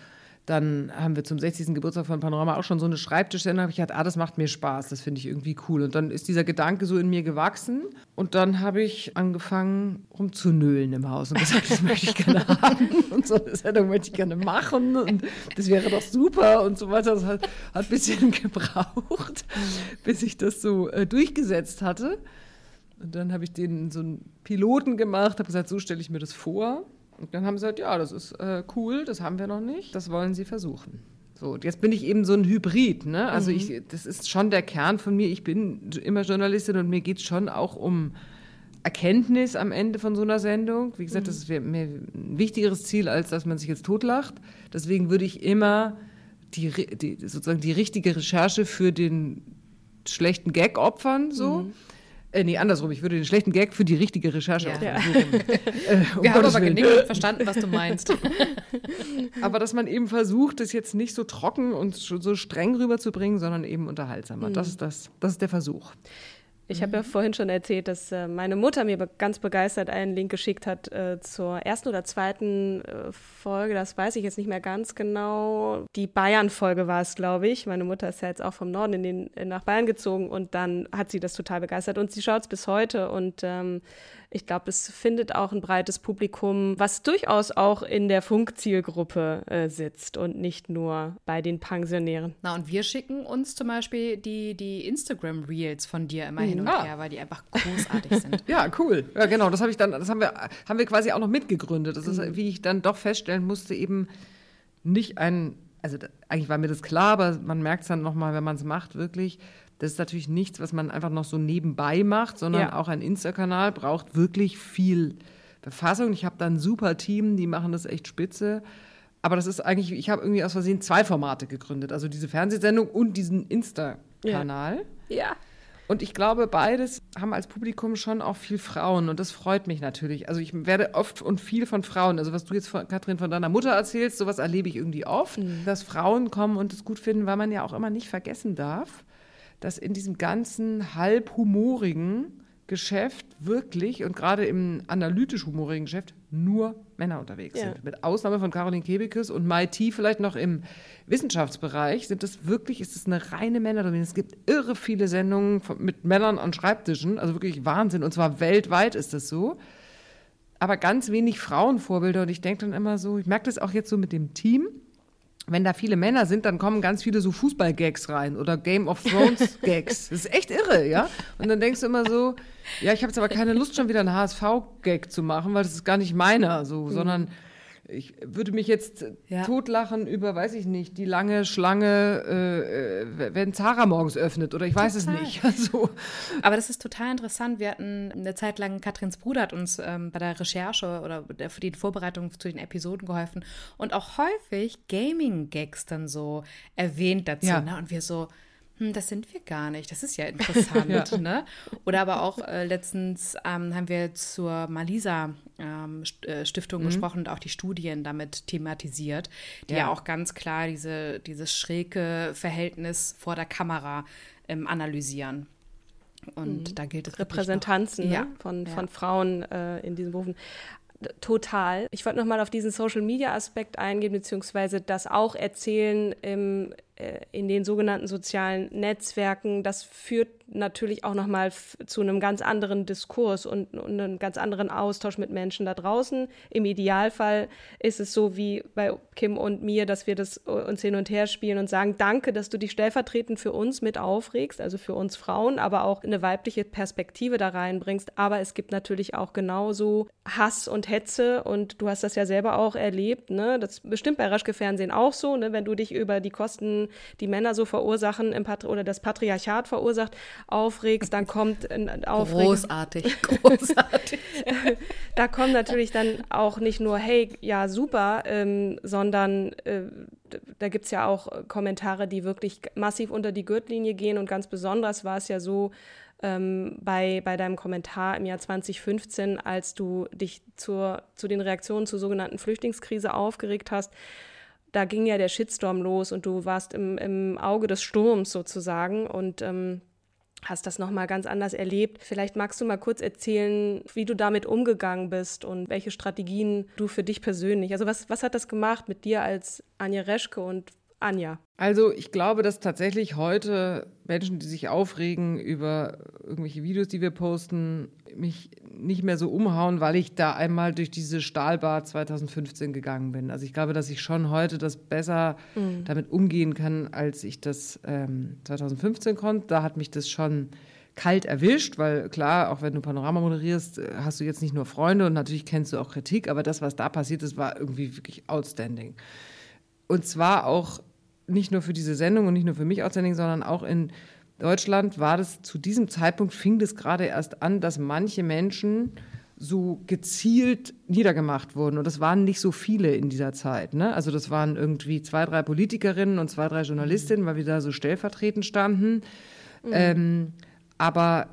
dann haben wir zum 60. Geburtstag von Panorama auch schon so eine Schreibtischsendung. habe ich gedacht, ah, das macht mir Spaß, das finde ich irgendwie cool. Und dann ist dieser Gedanke so in mir gewachsen. Und dann habe ich angefangen rumzunölen im Haus und gesagt, das möchte ich gerne *laughs* haben. Und so eine Sendung möchte ich gerne machen. Und das wäre doch super und so weiter. Das hat, hat ein bisschen *laughs* gebraucht, bis ich das so äh, durchgesetzt hatte. Und dann habe ich denen so einen Piloten gemacht, habe gesagt, so stelle ich mir das vor. Und dann haben sie gesagt, ja, das ist äh, cool, das haben wir noch nicht, das wollen sie versuchen. So, und jetzt bin ich eben so ein Hybrid, ne? Also ich, das ist schon der Kern von mir. Ich bin immer Journalistin und mir geht es schon auch um Erkenntnis am Ende von so einer Sendung. Wie gesagt, das ist mir ein wichtigeres Ziel, als dass man sich jetzt totlacht. Deswegen würde ich immer die, die, sozusagen die richtige Recherche für den schlechten Gag opfern, so. Äh, nee, andersrum. Ich würde den schlechten Gag für die richtige Recherche Ja. rum. Äh, *laughs* um Wir haben Gottes aber Willen. genickt und verstanden, was du meinst. *laughs* Aber dass man eben versucht, das jetzt nicht so trocken und so streng rüberzubringen, sondern eben unterhaltsamer. Das, ist das, das ist der Versuch. Ich habe ja vorhin schon erzählt, dass äh, meine Mutter mir be ganz begeistert einen Link geschickt hat äh, zur ersten oder zweiten äh, Folge. Das weiß ich jetzt nicht mehr ganz genau. Die Bayern-Folge war es, glaube ich. Meine Mutter ist ja jetzt auch vom Norden in den, nach Bayern gezogen und dann hat sie das total begeistert und sie schaut es bis heute und ähm, ich glaube, es findet auch ein breites Publikum, was durchaus auch in der Funkzielgruppe äh, sitzt und nicht nur bei den Pensionären. Na, und wir schicken uns zum Beispiel die, die Instagram-Reels von dir immer hin und Ah. her, weil die einfach großartig sind. *laughs* Ja, cool. Ja, genau. Das habe ich dann, das haben wir, haben wir quasi auch noch mitgegründet. Das Mhm. ist, wie ich dann doch feststellen musste, eben nicht ein, also eigentlich war mir das klar, aber man merkt es dann nochmal, wenn man es macht, wirklich. Das ist natürlich nichts, was man einfach noch so nebenbei macht, sondern Ja. auch ein Insta-Kanal braucht wirklich viel Befassung. Ich habe da ein super Team, die machen das echt spitze. Aber das ist eigentlich, ich habe irgendwie aus Versehen zwei Formate gegründet. Also diese Fernsehsendung und diesen Insta-Kanal. Ja. Und ich glaube, beides haben als Publikum schon auch viel Frauen und das freut mich natürlich. Also ich werde oft und viel von Frauen, also was du jetzt, von, Katrin, von deiner Mutter erzählst, sowas erlebe ich irgendwie oft, dass Frauen kommen und es gut finden, weil man ja auch immer nicht vergessen darf, dass in diesem ganzen halb humorigen Geschäft wirklich und gerade im analytisch humorigen Geschäft nur Männer unterwegs Ja. sind. Mit Ausnahme von Caroline Kebekus und Mai T vielleicht noch im Wissenschaftsbereich sind es wirklich, ist es eine reine Männerdomäne. Es gibt irre viele Sendungen mit Männern an Schreibtischen, also wirklich Wahnsinn. Und zwar weltweit ist das so. Aber ganz wenig Frauenvorbilder. Und ich denke dann immer so, ich merke das auch jetzt so mit dem Team. Wenn da viele Männer sind, dann kommen ganz viele so Fußball-Gags rein oder Game of Thrones-Gags. *laughs* Das ist echt irre, ja? Und dann denkst du immer so, ja, ich habe jetzt aber keine Lust, schon wieder einen HSV-Gag zu machen, weil das ist gar nicht meiner, so, sondern ich würde mich jetzt Ja. totlachen über, weiß ich nicht, die lange Schlange, äh, äh, wenn Zara morgens öffnet oder ich weiß es Total. nicht. *laughs* Also, Aber das ist total interessant. Wir hatten eine Zeit lang, Katrins Bruder hat uns ähm, bei der Recherche oder der- für die Vorbereitung zu den Episoden geholfen und auch häufig Gaming-Gags dann so erwähnt dazu. Ja. Ne? Und wir so, hm, das sind wir gar nicht. Das ist ja *laughs* interessant. Ne? Oder aber auch äh, letztens ähm, haben wir zur Malisa ähm, äh, Stiftung gesprochen und auch die Studien damit thematisiert, die ja, Ja. auch ganz klar diese, dieses schräge Verhältnis vor der Kamera ähm, analysieren. Und da gilt es Repräsentanzen Ja. ne? von, Ja. von Frauen äh, in diesen Berufen. Total. Ich wollte noch mal auf diesen Social-Media-Aspekt eingehen, beziehungsweise das auch erzählen im, in den sogenannten sozialen Netzwerken. Das führt natürlich auch noch mal f- zu einem ganz anderen Diskurs und, und einem ganz anderen Austausch mit Menschen da draußen. Im Idealfall ist es so wie bei Kim und mir, dass wir das äh, uns hin und her spielen und sagen, danke, dass du dich stellvertretend für uns mit aufregst, also für uns Frauen, aber auch eine weibliche Perspektive da reinbringst. Aber es gibt natürlich auch genauso Hass und Hetze und du hast das ja selber auch erlebt, ne? Das bestimmt bei Raschke Fernsehen auch so, ne? Wenn du dich über die Kosten, die Männer so verursachen oder das Patriarchat verursacht, aufregst, dann *laughs* kommt ein Aufregen. Großartig, *laughs* großartig. Da kommen natürlich dann auch nicht nur, hey, ja, super, ähm, sondern äh, da gibt es ja auch Kommentare, die wirklich massiv unter die Gürtellinie gehen. Und ganz besonders war es ja so ähm, bei, bei deinem Kommentar im Jahr 2015, als du dich zur, zu den Reaktionen zur sogenannten Flüchtlingskrise aufgeregt hast. Da ging ja der Shitstorm los und du warst im, im Auge des Sturms sozusagen. Und ähm, hast das nochmal ganz anders erlebt. Vielleicht magst du mal kurz erzählen, wie du damit umgegangen bist und welche Strategien du für dich persönlich, also was, was hat das gemacht mit dir als Anja Reschke und Anja? Also ich glaube, dass tatsächlich heute Menschen, die sich aufregen über irgendwelche Videos, die wir posten, mich nicht mehr so umhauen, weil ich da einmal durch diese Stahlbad 2015 gegangen bin. Also ich glaube, dass ich schon heute das besser damit umgehen kann, als ich das ähm, 2015 konnte. Da hat mich das schon kalt erwischt, weil klar, auch wenn du Panorama moderierst, äh, hast du jetzt nicht nur Freunde und natürlich kennst du auch Kritik, aber das, was da passiert ist, war irgendwie wirklich outstanding. Und zwar auch nicht nur für diese Sendung und nicht nur für mich outstanding, sondern auch in Deutschland war das zu diesem Zeitpunkt, fing das gerade erst an, dass manche Menschen so gezielt niedergemacht wurden. Und das waren nicht so viele in dieser Zeit. Ne? Also das waren irgendwie zwei, drei Politikerinnen und zwei, drei Journalistinnen, weil wir da so stellvertretend standen. Ähm, aber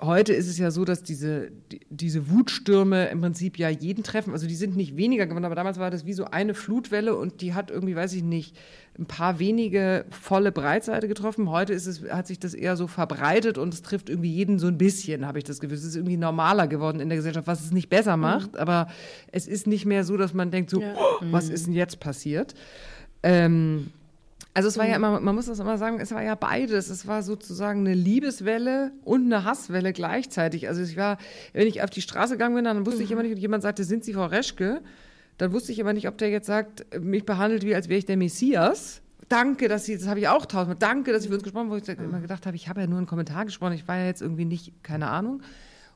heute ist es ja so, dass diese, die, diese Wutstürme im Prinzip ja jeden treffen. Also die sind nicht weniger geworden, aber damals war das wie so eine Flutwelle und die hat irgendwie, weiß ich nicht, ein paar wenige volle Breitseite getroffen. Heute ist es, hat sich das eher so verbreitet und es trifft irgendwie jeden so ein bisschen, habe ich das Gefühl. Es ist irgendwie normaler geworden in der Gesellschaft, was es nicht besser macht, aber es ist nicht mehr so, dass man denkt so, oh, was ist denn jetzt passiert? Ähm, Also es war ja immer, man muss das immer sagen, es war ja beides. Es war sozusagen eine Liebeswelle und eine Hasswelle gleichzeitig. Also ich war, wenn ich auf die Straße gegangen bin, dann wusste ich immer nicht, und jemand sagte, sind Sie Frau Reschke? Dann wusste ich immer nicht, ob der jetzt sagt, mich behandelt wie, als wäre ich der Messias. Danke, dass Sie, das habe ich auch tausendmal, danke, dass Sie für uns gesprochen haben, wo ich immer gedacht habe, ich habe ja nur einen Kommentar gesprochen, ich war ja jetzt irgendwie nicht, keine Ahnung.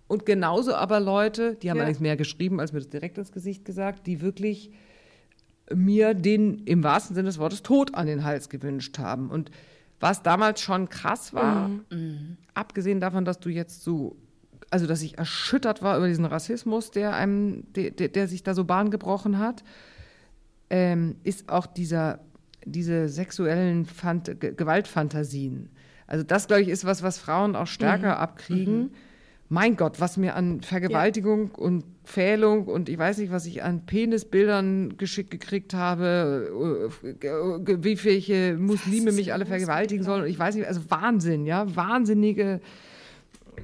Und genauso aber Leute, die haben Ja. allerdings mehr geschrieben, als mir das direkt ins Gesicht gesagt, die wirklich mir den im wahrsten Sinne des Wortes Tod an den Hals gewünscht haben. Und was damals schon krass war, abgesehen davon, dass du jetzt so, also dass ich erschüttert war über diesen Rassismus, der einem, der, der, der sich da so Bahn gebrochen hat, ähm, ist auch dieser, diese sexuellen Ge- Gewaltfantasien. Also das, glaube ich, ist was, was Frauen auch stärker abkriegen. Mein Gott, was mir an Vergewaltigung und Pfählung und ich weiß nicht, was ich an Penisbildern geschickt gekriegt habe, äh, ge- wie welche Muslime mich alle vergewaltigen sollen. Und ich weiß nicht, also Wahnsinn, ja, wahnsinnige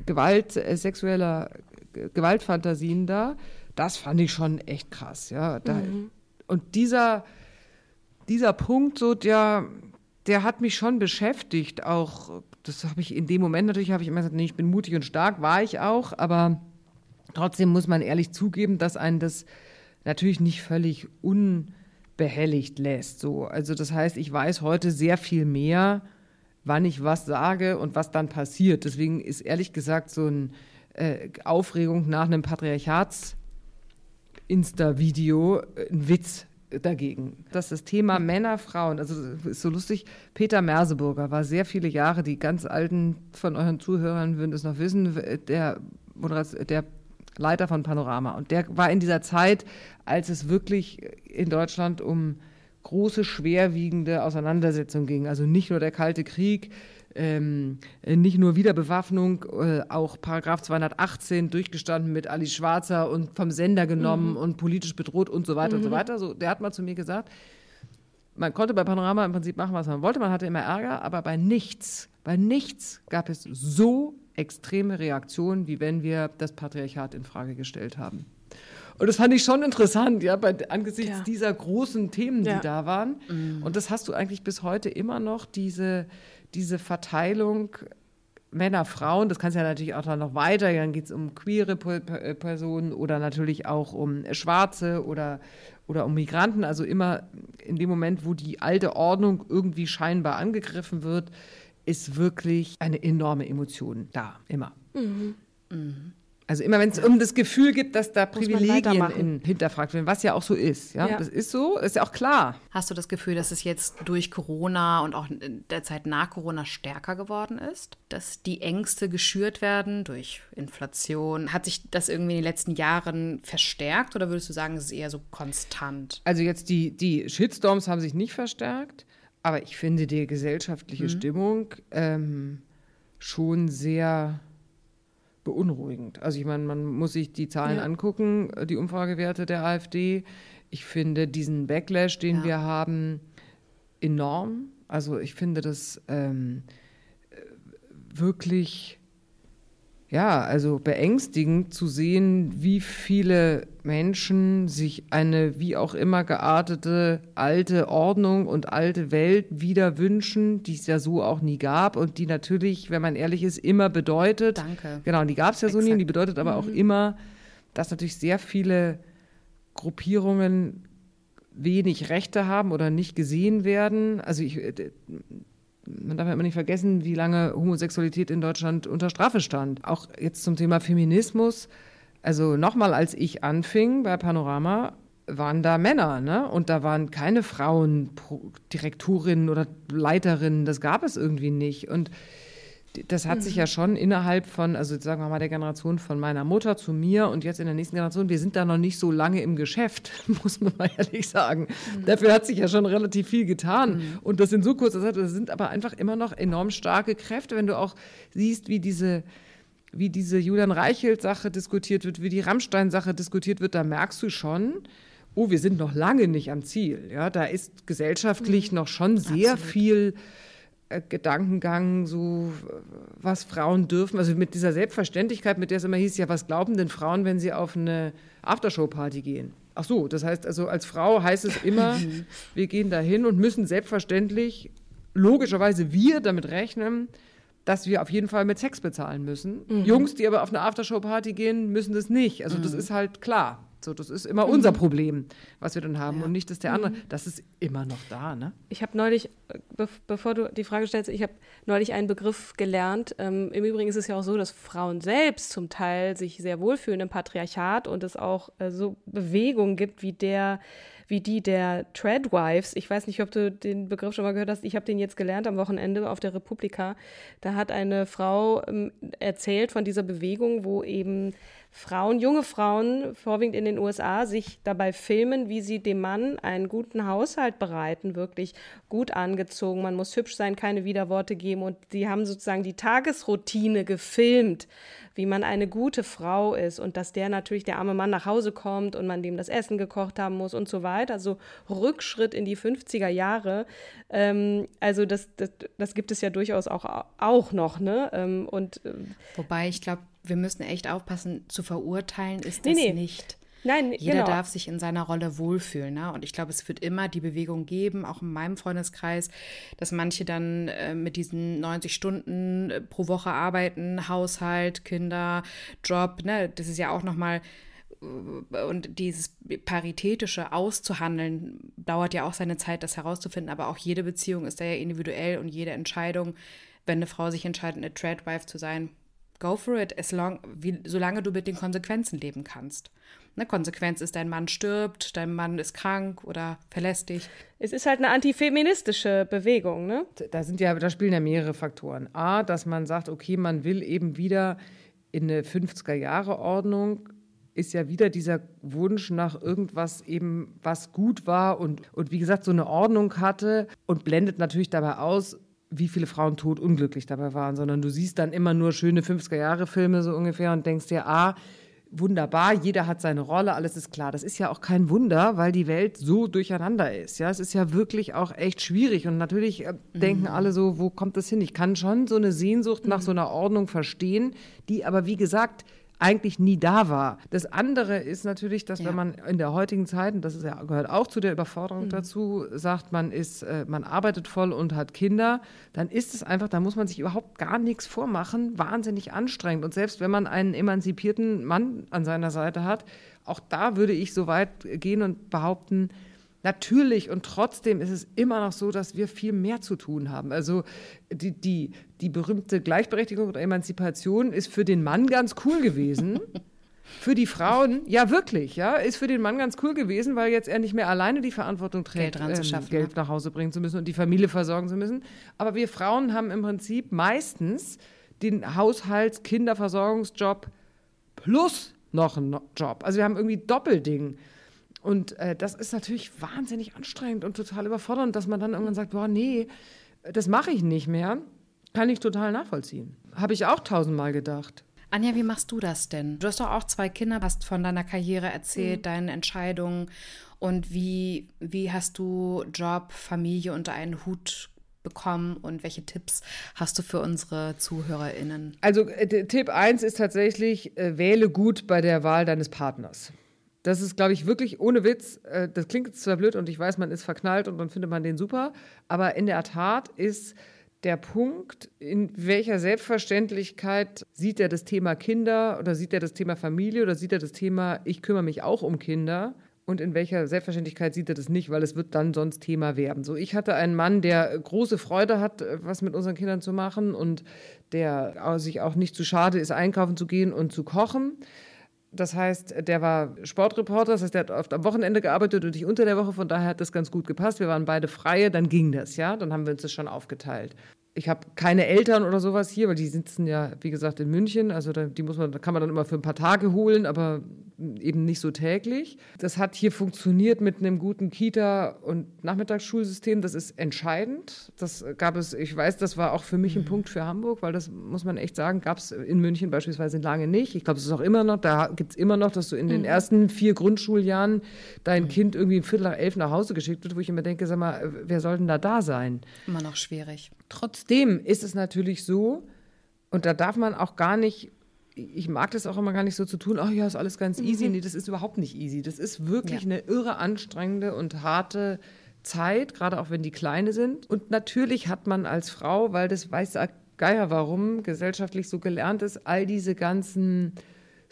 Gewalt, äh, sexueller Ge- Gewaltfantasien da. Das fand ich schon echt krass, ja. Da, Und dieser, dieser Punkt, so der, der hat mich schon beschäftigt. Auch, das habe ich in dem Moment natürlich, habe ich immer gesagt, nee, ich bin mutig und stark, war ich auch, aber trotzdem muss man ehrlich zugeben, dass einen das natürlich nicht völlig unbehelligt lässt. So. Also das heißt, ich weiß heute sehr viel mehr, wann ich was sage und was dann passiert. Deswegen ist ehrlich gesagt so eine äh, Aufregung nach einem Patriarchats Insta-Video äh, ein Witz dagegen. Das ist das Thema Männer, Frauen. Also ist so lustig. Peter Merseburger war sehr viele Jahre, die ganz alten von euren Zuhörern würden es noch wissen, der, der Leiter von Panorama. Und der war in dieser Zeit, als es wirklich in Deutschland um große, schwerwiegende Auseinandersetzungen ging. Also nicht nur der Kalte Krieg, ähm, nicht nur Wiederbewaffnung, äh, auch Paragraph 218 durchgestanden mit Ali Schwarzer und vom Sender genommen und politisch bedroht und so weiter und so weiter. So, der hat mal zu mir gesagt, man konnte bei Panorama im Prinzip machen, was man wollte, man hatte immer Ärger, aber bei nichts, bei nichts gab es so extreme Reaktionen, wie wenn wir das Patriarchat in Frage gestellt haben. Und das fand ich schon interessant, ja, bei, angesichts Ja. dieser großen Themen, die Ja. da waren. Und das hast du eigentlich bis heute immer noch, diese, diese Verteilung Männer, Frauen, das kannst du ja natürlich auch dann noch weiter, dann geht es um queere äh, Personen oder natürlich auch um Schwarze oder, oder um Migranten. Also immer in dem Moment, wo die alte Ordnung irgendwie scheinbar angegriffen wird, ist wirklich eine enorme Emotion da, immer. Also immer, wenn es um das Gefühl gibt, dass da Privilegien in, hinterfragt werden, was ja auch so ist. Ja? Ja. Das ist so, ist ja auch klar. Hast du das Gefühl, dass es jetzt durch Corona und auch in der Zeit nach Corona stärker geworden ist? Dass die Ängste geschürt werden durch Inflation? Hat sich das irgendwie in den letzten Jahren verstärkt oder würdest du sagen, es ist eher so konstant? Also jetzt die, die Shitstorms haben sich nicht verstärkt, aber ich finde die gesellschaftliche Stimmung ähm, schon sehr beunruhigend. Also ich meine, man muss sich die Zahlen Ja. angucken, äh, die Umfragewerte der AfD. Ich finde diesen Backlash, den Ja. wir haben, enorm. Also ich finde das ähm, äh, wirklich ja, also beängstigend zu sehen, wie viele Menschen sich eine wie auch immer geartete alte Ordnung und alte Welt wieder wünschen, die es ja so auch nie gab und die natürlich, wenn man ehrlich ist, immer bedeutet. Danke. Genau, die gab es ja so nie, und die Exakt. bedeutet aber auch immer, dass natürlich sehr viele Gruppierungen wenig Rechte haben oder nicht gesehen werden. Also ich, äh, man darf ja immer nicht vergessen, wie lange Homosexualität in Deutschland unter Strafe stand. Auch jetzt zum Thema Feminismus. Also nochmal, als ich anfing bei Panorama, waren da Männer, ne? Und da waren keine Frauen Direktorinnen oder Leiterinnen. Das gab es irgendwie nicht. Und das hat sich ja schon innerhalb von, also sagen wir mal der Generation von meiner Mutter zu mir und jetzt in der nächsten Generation, wir sind da noch nicht so lange im Geschäft, *laughs* muss man mal ehrlich sagen. Dafür hat sich ja schon relativ viel getan. Und das in so kurzer Zeit, das sind aber einfach immer noch enorm starke Kräfte, wenn du auch siehst, wie diese wie diese Julian Reichelt-Sache diskutiert wird, wie die Rammstein-Sache diskutiert wird, da merkst du schon, oh, wir sind noch lange nicht am Ziel. Ja, da ist gesellschaftlich noch schon sehr viel äh, Gedankengang, so äh, was Frauen dürfen. Also mit dieser Selbstverständlichkeit, mit der es immer hieß, ja, was glauben denn Frauen, wenn sie auf eine Aftershow-Party gehen? Ach so, das heißt also, als Frau heißt es immer, *laughs* wir gehen dahin und müssen selbstverständlich logischerweise wir damit rechnen, dass wir auf jeden Fall mit Sex bezahlen müssen. Mhm. Jungs, die aber auf eine Aftershow-Party gehen, müssen das nicht. Also mhm. das ist halt klar. So, das ist immer unser Problem, was wir dann haben ja. und nicht das der andere. Mhm. Das ist immer noch da, ne? Ich habe neulich, be bevor du die Frage stellst, ich habe neulich einen Begriff gelernt. Ähm, Im Übrigen ist es ja auch so, dass Frauen selbst zum Teil sich sehr wohlfühlen im Patriarchat und es auch äh, so Bewegungen gibt wie der wie die der Treadwives. Ich weiß nicht, ob du den Begriff schon mal gehört hast. Ich habe den jetzt gelernt am Wochenende auf der Republika. Da hat eine Frau ähm, erzählt von dieser Bewegung, wo eben Frauen, junge Frauen, vorwiegend in den USA, sich dabei filmen, wie sie dem Mann einen guten Haushalt bereiten, wirklich gut angezogen. Man muss hübsch sein, keine Widerworte geben. Und sie haben sozusagen die Tagesroutine gefilmt, wie man eine gute Frau ist und dass der natürlich der arme Mann nach Hause kommt und man dem das Essen gekocht haben muss und so weiter. Also Rückschritt in die 50er Jahre. Ähm, also das, das, das, gibt es ja durchaus auch, auch noch. Ne? Ähm, und, äh, Wobei ich glaube, wir müssen echt aufpassen, zu verurteilen ist das nee, nee. nicht. Nein, Jeder genau. darf sich in seiner Rolle wohlfühlen. Ne? Und ich glaube, es wird immer die Bewegung geben, auch in meinem Freundeskreis, dass manche dann äh, mit diesen 90 Stunden äh, pro Woche arbeiten, Haushalt, Kinder, Job, ne? das ist ja auch nochmal äh, und dieses Paritätische auszuhandeln, dauert ja auch seine Zeit, das herauszufinden. Aber auch jede Beziehung ist da ja individuell und jede Entscheidung, wenn eine Frau sich entscheidet, eine Tradwife zu sein, go for it, as long, wie, solange du mit den Konsequenzen leben kannst. Eine Konsequenz ist, dein Mann stirbt, dein Mann ist krank oder verlässt dich. Es ist halt eine antifeministische Bewegung, ne? Da sind ja, da spielen ja mehrere Faktoren. A, dass man sagt, okay, man will eben wieder in eine 50er-Jahre-Ordnung ist ja wieder dieser Wunsch nach irgendwas eben, was gut war und, und wie gesagt, so eine Ordnung hatte und blendet natürlich dabei aus, wie viele Frauen tot unglücklich dabei waren, sondern du siehst dann immer nur schöne 50er-Jahre-Filme so ungefähr und denkst dir, ah, wunderbar, jeder hat seine Rolle, alles ist klar. Das ist ja auch kein Wunder, weil die Welt so durcheinander ist. Ja, es ist ja wirklich auch echt schwierig und natürlich äh, mhm. denken alle so, wo kommt das hin? Ich kann schon so eine Sehnsucht nach mhm. so einer Ordnung verstehen, die aber wie gesagt eigentlich nie da war. Das andere ist natürlich, dass ja. wenn man in der heutigen Zeit, und das ist ja, gehört auch zu der Überforderung mhm. dazu, sagt, man ist, äh, man arbeitet voll und hat Kinder, dann ist es einfach, da muss man sich überhaupt gar nichts vormachen, wahnsinnig anstrengend. Und selbst wenn man einen emanzipierten Mann an seiner Seite hat, auch da würde ich so weit gehen und behaupten, Natürlich und trotzdem ist es immer noch so, dass wir viel mehr zu tun haben. Also die, die, die berühmte Gleichberechtigung oder Emanzipation ist für den Mann ganz cool gewesen. *laughs* für die Frauen, ja wirklich, ja, ist für den Mann ganz cool gewesen, weil jetzt er nicht mehr alleine die Verantwortung trägt, Geld, ähm, schaffen, Geld nach Hause bringen zu müssen und die Familie versorgen zu müssen. Aber wir Frauen haben im Prinzip meistens den Haushalts-, Kinderversorgungsjob plus noch einen Job. Also wir haben irgendwie Doppelding. Und äh, das ist natürlich wahnsinnig anstrengend und total überfordernd, dass man dann irgendwann sagt, boah, nee, das mache ich nicht mehr. Kann ich total nachvollziehen. Habe ich auch tausendmal gedacht. Anja, wie machst du das denn? Du hast doch auch zwei Kinder, hast von deiner Karriere erzählt, mhm. deinen Entscheidungen. Und wie, wie hast du Job, Familie unter einen Hut bekommen und welche Tipps hast du für unsere ZuhörerInnen? Also äh, Tipp 1 ist tatsächlich, äh, wähle gut bei der Wahl deines Partners. Das ist, glaube ich, wirklich ohne Witz. Äh, das klingt zwar blöd und ich weiß, man ist verknallt und dann findet man den super, aber in der Tat ist der Punkt, in welcher Selbstverständlichkeit sieht er das Thema Kinder oder sieht er das Thema Familie oder sieht er das Thema, ich kümmere mich auch um Kinder und in welcher Selbstverständlichkeit sieht er das nicht, weil es wird dann sonst Thema werden. So, ich hatte einen Mann, der große Freude hat, was mit unseren Kindern zu machen und der sich auch nicht zu schade ist, einkaufen zu gehen und zu kochen. Das heißt, der war Sportreporter, das heißt, der hat oft am Wochenende gearbeitet und nicht unter der Woche, von daher hat das ganz gut gepasst. Wir waren beide freie, dann ging das, ja, dann haben wir uns das schon aufgeteilt. Ich habe keine Eltern oder sowas hier, weil die sitzen ja, wie gesagt, in München. Also da, die muss man, da kann man dann immer für ein paar Tage holen, aber eben nicht so täglich. Das hat hier funktioniert mit einem guten Kita- und Nachmittagsschulsystem. Das ist entscheidend. Das gab es, ich weiß, das war auch für mich ein mhm. Punkt für Hamburg, weil das muss man echt sagen, gab es in München beispielsweise lange nicht. Ich glaube, es ist auch immer noch, da gibt es immer noch, dass du in den mhm. ersten vier Grundschuljahren dein mhm. Kind irgendwie ein Viertel nach elf nach Hause geschickt wird, wo ich immer denke, sag mal, wer soll denn da da sein? Immer noch schwierig. Trotzdem ist es natürlich so, und da darf man auch gar nicht ich mag das auch immer gar nicht so zu tun, ach ja, ist alles ganz easy. Mhm. Nee, das ist überhaupt nicht easy. Das ist wirklich ja. eine irre anstrengende und harte Zeit, gerade auch wenn die kleine sind. Und natürlich hat man als Frau, weil das weiß Geier warum gesellschaftlich so gelernt ist, all diese ganzen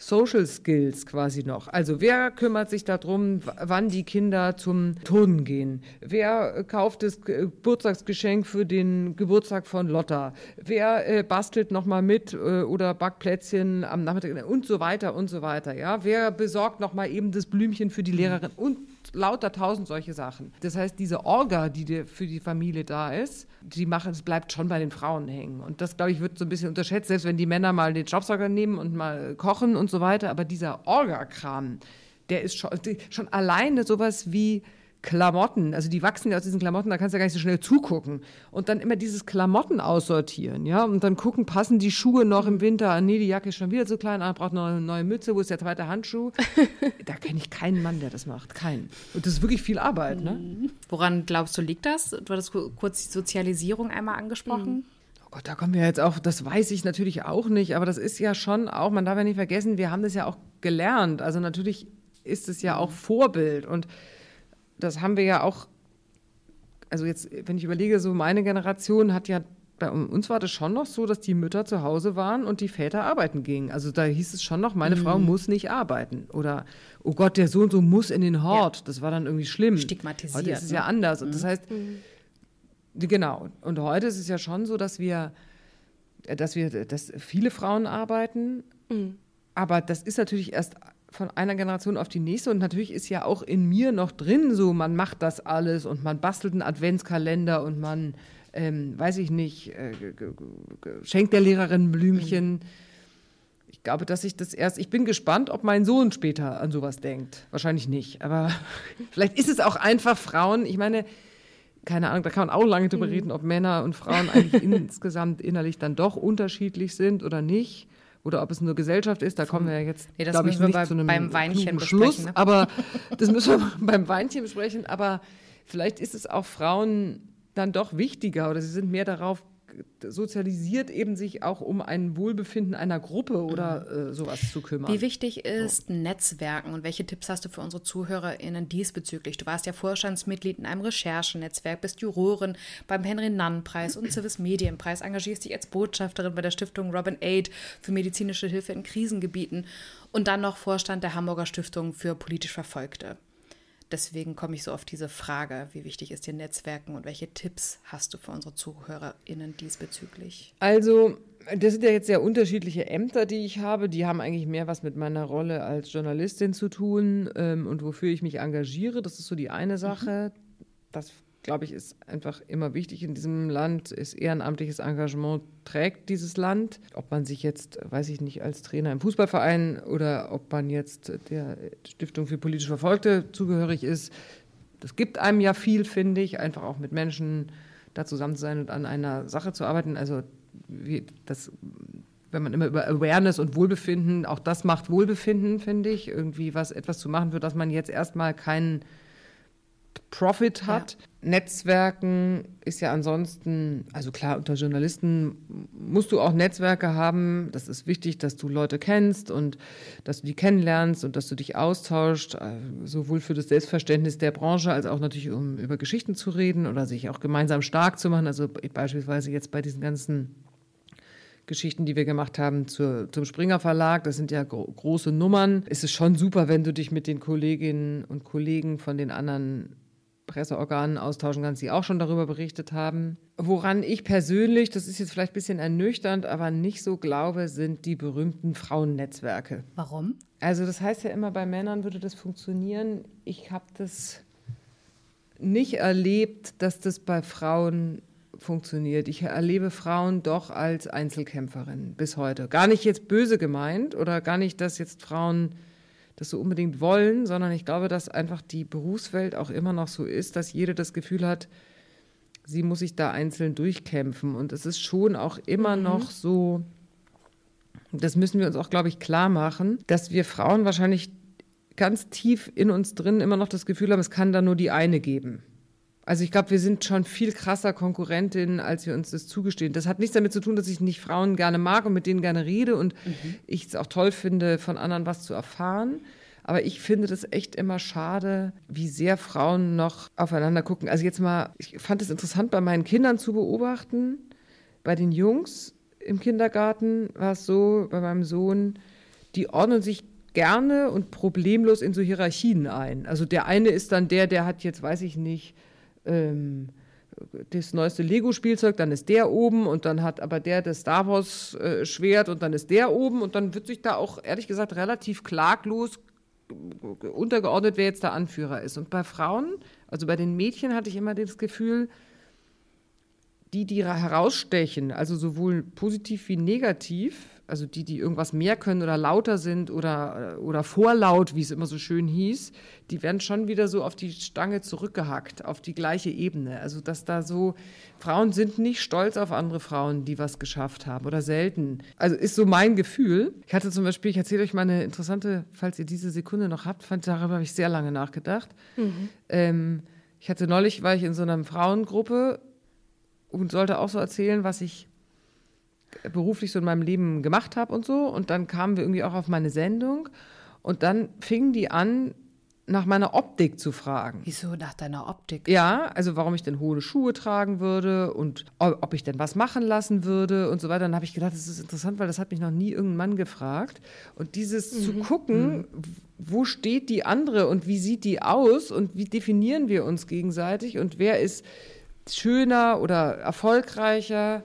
Social Skills quasi noch. Also wer kümmert sich darum, wann die Kinder zum Turnen gehen? Wer kauft das Geburtstagsgeschenk für den Geburtstag von Lotta? Wer äh, bastelt noch mal mit äh, oder backt Plätzchen am Nachmittag und so weiter und so weiter. Ja, wer besorgt noch mal eben das Blümchen für die Lehrerin und lauter tausend solche Sachen. Das heißt, diese Orga, die für die Familie da ist, die machen, es bleibt schon bei den Frauen hängen. Und das, glaube ich, wird so ein bisschen unterschätzt, selbst wenn die Männer mal den Jobsauger nehmen und mal kochen und so weiter. Aber dieser Orga-Kram, der ist schon, schon alleine sowas wie Klamotten, also die wachsen ja aus diesen Klamotten, da kannst du ja gar nicht so schnell zugucken. Und dann immer dieses Klamotten aussortieren, ja, und dann gucken, passen die Schuhe noch im Winter? Ah, nee, die Jacke ist schon wieder zu klein, ah, braucht noch eine neue Mütze, wo ist der zweite Handschuh? *laughs* da kenne ich keinen Mann, der das macht, keinen. Und das ist wirklich viel Arbeit, ne? Woran glaubst du, liegt das? Du hattest kurz die Sozialisierung einmal angesprochen. Mhm. Oh Gott, da kommen wir jetzt auch, das weiß ich natürlich auch nicht, aber das ist ja schon auch, man darf ja nicht vergessen, wir haben das ja auch gelernt. Also natürlich ist es ja auch Vorbild und das haben wir ja auch, also jetzt, wenn ich überlege, so meine Generation hat ja, bei uns war das schon noch so, dass die Mütter zu Hause waren und die Väter arbeiten gingen. Also da hieß es schon noch, meine mhm. Frau muss nicht arbeiten. Oder, oh Gott, der Sohn so muss in den Hort. Ja. Das war dann irgendwie schlimm. Stigmatisiert. Heute ist es ne? ja anders. Und das mhm. heißt, mhm. genau. Und heute ist es ja schon so, dass wir, dass wir, dass viele Frauen arbeiten. Mhm. Aber das ist natürlich erst von einer Generation auf die nächste. Und natürlich ist ja auch in mir noch drin so, man macht das alles und man bastelt einen Adventskalender und man, ähm, weiß ich nicht, äh, schenkt der Lehrerin Blümchen. Mhm. Ich glaube, dass ich das erst, ich bin gespannt, ob mein Sohn später an sowas denkt. Wahrscheinlich nicht. Aber *laughs* vielleicht ist es auch einfach Frauen. Ich meine, keine Ahnung, da kann man auch lange drüber mhm. reden, ob Männer und Frauen eigentlich *laughs* insgesamt innerlich dann doch unterschiedlich sind oder nicht oder ob es nur Gesellschaft ist, da kommen wir ja jetzt, nee, glaube ich, nicht bei, zu einem beim Weinchen Schluss. Ne? Aber das müssen wir *laughs* beim Weinchen besprechen. Aber vielleicht ist es auch Frauen dann doch wichtiger oder sie sind mehr darauf sozialisiert eben sich auch um ein Wohlbefinden einer Gruppe oder äh, sowas zu kümmern. Wie wichtig ist so. Netzwerken und welche Tipps hast du für unsere ZuhörerInnen diesbezüglich? Du warst ja Vorstandsmitglied in einem Recherchenetzwerk, bist Jurorin beim Henry-Nannen-Preis und Civis Medienpreis, engagierst dich als Botschafterin bei der Stiftung Robin Aid für medizinische Hilfe in Krisengebieten und dann noch Vorstand der Hamburger Stiftung für politisch Verfolgte. Deswegen komme ich so auf diese Frage, wie wichtig ist dir Netzwerken und welche Tipps hast du für unsere ZuhörerInnen diesbezüglich? Also, das sind ja jetzt sehr unterschiedliche Ämter, die ich habe. Die haben eigentlich mehr was mit meiner Rolle als Journalistin zu tun ähm, und wofür ich mich engagiere. Das ist so die eine Sache. Mhm. Das glaube ich, ist einfach immer wichtig in diesem Land, ist ehrenamtliches Engagement trägt dieses Land. Ob man sich jetzt, weiß ich nicht, als Trainer im Fußballverein oder ob man jetzt der Stiftung für politisch Verfolgte zugehörig ist, das gibt einem ja viel, finde ich, einfach auch mit Menschen da zusammen zu sein und an einer Sache zu arbeiten. Also das wenn man immer über Awareness und Wohlbefinden, auch das macht Wohlbefinden, finde ich, irgendwie was etwas zu machen, für das man jetzt erstmal keinen Profit hat. Ja. Netzwerken ist ja ansonsten, also klar, unter Journalisten musst du auch Netzwerke haben. Das ist wichtig, dass du Leute kennst und dass du die kennenlernst und dass du dich austauscht, äh, sowohl für das Selbstverständnis der Branche als auch natürlich, um über Geschichten zu reden oder sich auch gemeinsam stark zu machen. Also beispielsweise jetzt bei diesen ganzen Geschichten, die wir gemacht haben zur, zum Springer Verlag, das sind ja gro große Nummern. Es ist schon super, wenn du dich mit den Kolleginnen und Kollegen von den anderen Presseorganen austauschen kannst, die auch schon darüber berichtet haben. Woran ich persönlich, das ist jetzt vielleicht ein bisschen ernüchternd, aber nicht so glaube, sind die berühmten Frauennetzwerke. Warum? Also das heißt ja immer, bei Männern würde das funktionieren. Ich habe das nicht erlebt, dass das bei Frauen funktioniert. Ich erlebe Frauen doch als Einzelkämpferinnen bis heute. Gar nicht jetzt böse gemeint oder gar nicht, dass jetzt Frauen das so unbedingt wollen, sondern ich glaube, dass einfach die Berufswelt auch immer noch so ist, dass jede das Gefühl hat, sie muss sich da einzeln durchkämpfen. Und es ist schon auch immer mhm. noch so, das müssen wir uns auch, glaube ich, klar machen, dass wir Frauen wahrscheinlich ganz tief in uns drin immer noch das Gefühl haben, es kann da nur die eine geben. Also ich glaube, wir sind schon viel krasser Konkurrentinnen, als wir uns das zugestehen. Das hat nichts damit zu tun, dass ich nicht Frauen gerne mag und mit denen gerne rede und mhm. ich es auch toll finde, von anderen was zu erfahren. Aber ich finde das echt immer schade, wie sehr Frauen noch aufeinander gucken. Also jetzt mal, ich fand es interessant bei meinen Kindern zu beobachten. Bei den Jungs im Kindergarten war es so, bei meinem Sohn, die ordnen sich gerne und problemlos in so Hierarchien ein. Also der eine ist dann der, der hat jetzt, weiß ich nicht, ähm, das neueste Lego-Spielzeug, dann ist der oben und dann hat aber der das Star Wars-Schwert äh, und dann ist der oben und dann wird sich da auch, ehrlich gesagt, relativ klaglos untergeordnet, wer jetzt der Anführer ist. Und bei Frauen, also bei den Mädchen hatte ich immer das Gefühl, die, die herausstechen, also sowohl positiv wie negativ, also die, die irgendwas mehr können oder lauter sind oder, oder vorlaut, wie es immer so schön hieß, die werden schon wieder so auf die Stange zurückgehackt, auf die gleiche Ebene. Also dass da so, Frauen sind nicht stolz auf andere Frauen, die was geschafft haben oder selten. Also ist so mein Gefühl. Ich hatte zum Beispiel, ich erzähle euch mal eine interessante, falls ihr diese Sekunde noch habt, fand, darüber habe ich sehr lange nachgedacht. Mhm. Ähm, ich hatte neulich, war ich in so einer Frauengruppe und sollte auch so erzählen, was ich beruflich so in meinem Leben gemacht habe und so. Und dann kamen wir irgendwie auch auf meine Sendung. Und dann fingen die an, nach meiner Optik zu fragen. Wieso nach deiner Optik? Ja, also warum ich denn hohe Schuhe tragen würde und ob ich denn was machen lassen würde und so weiter. Dann habe ich gedacht, das ist interessant, weil das hat mich noch nie irgendein Mann gefragt. Und dieses mhm. zu gucken, mhm. wo steht die andere und wie sieht die aus und wie definieren wir uns gegenseitig und wer ist schöner oder erfolgreicher,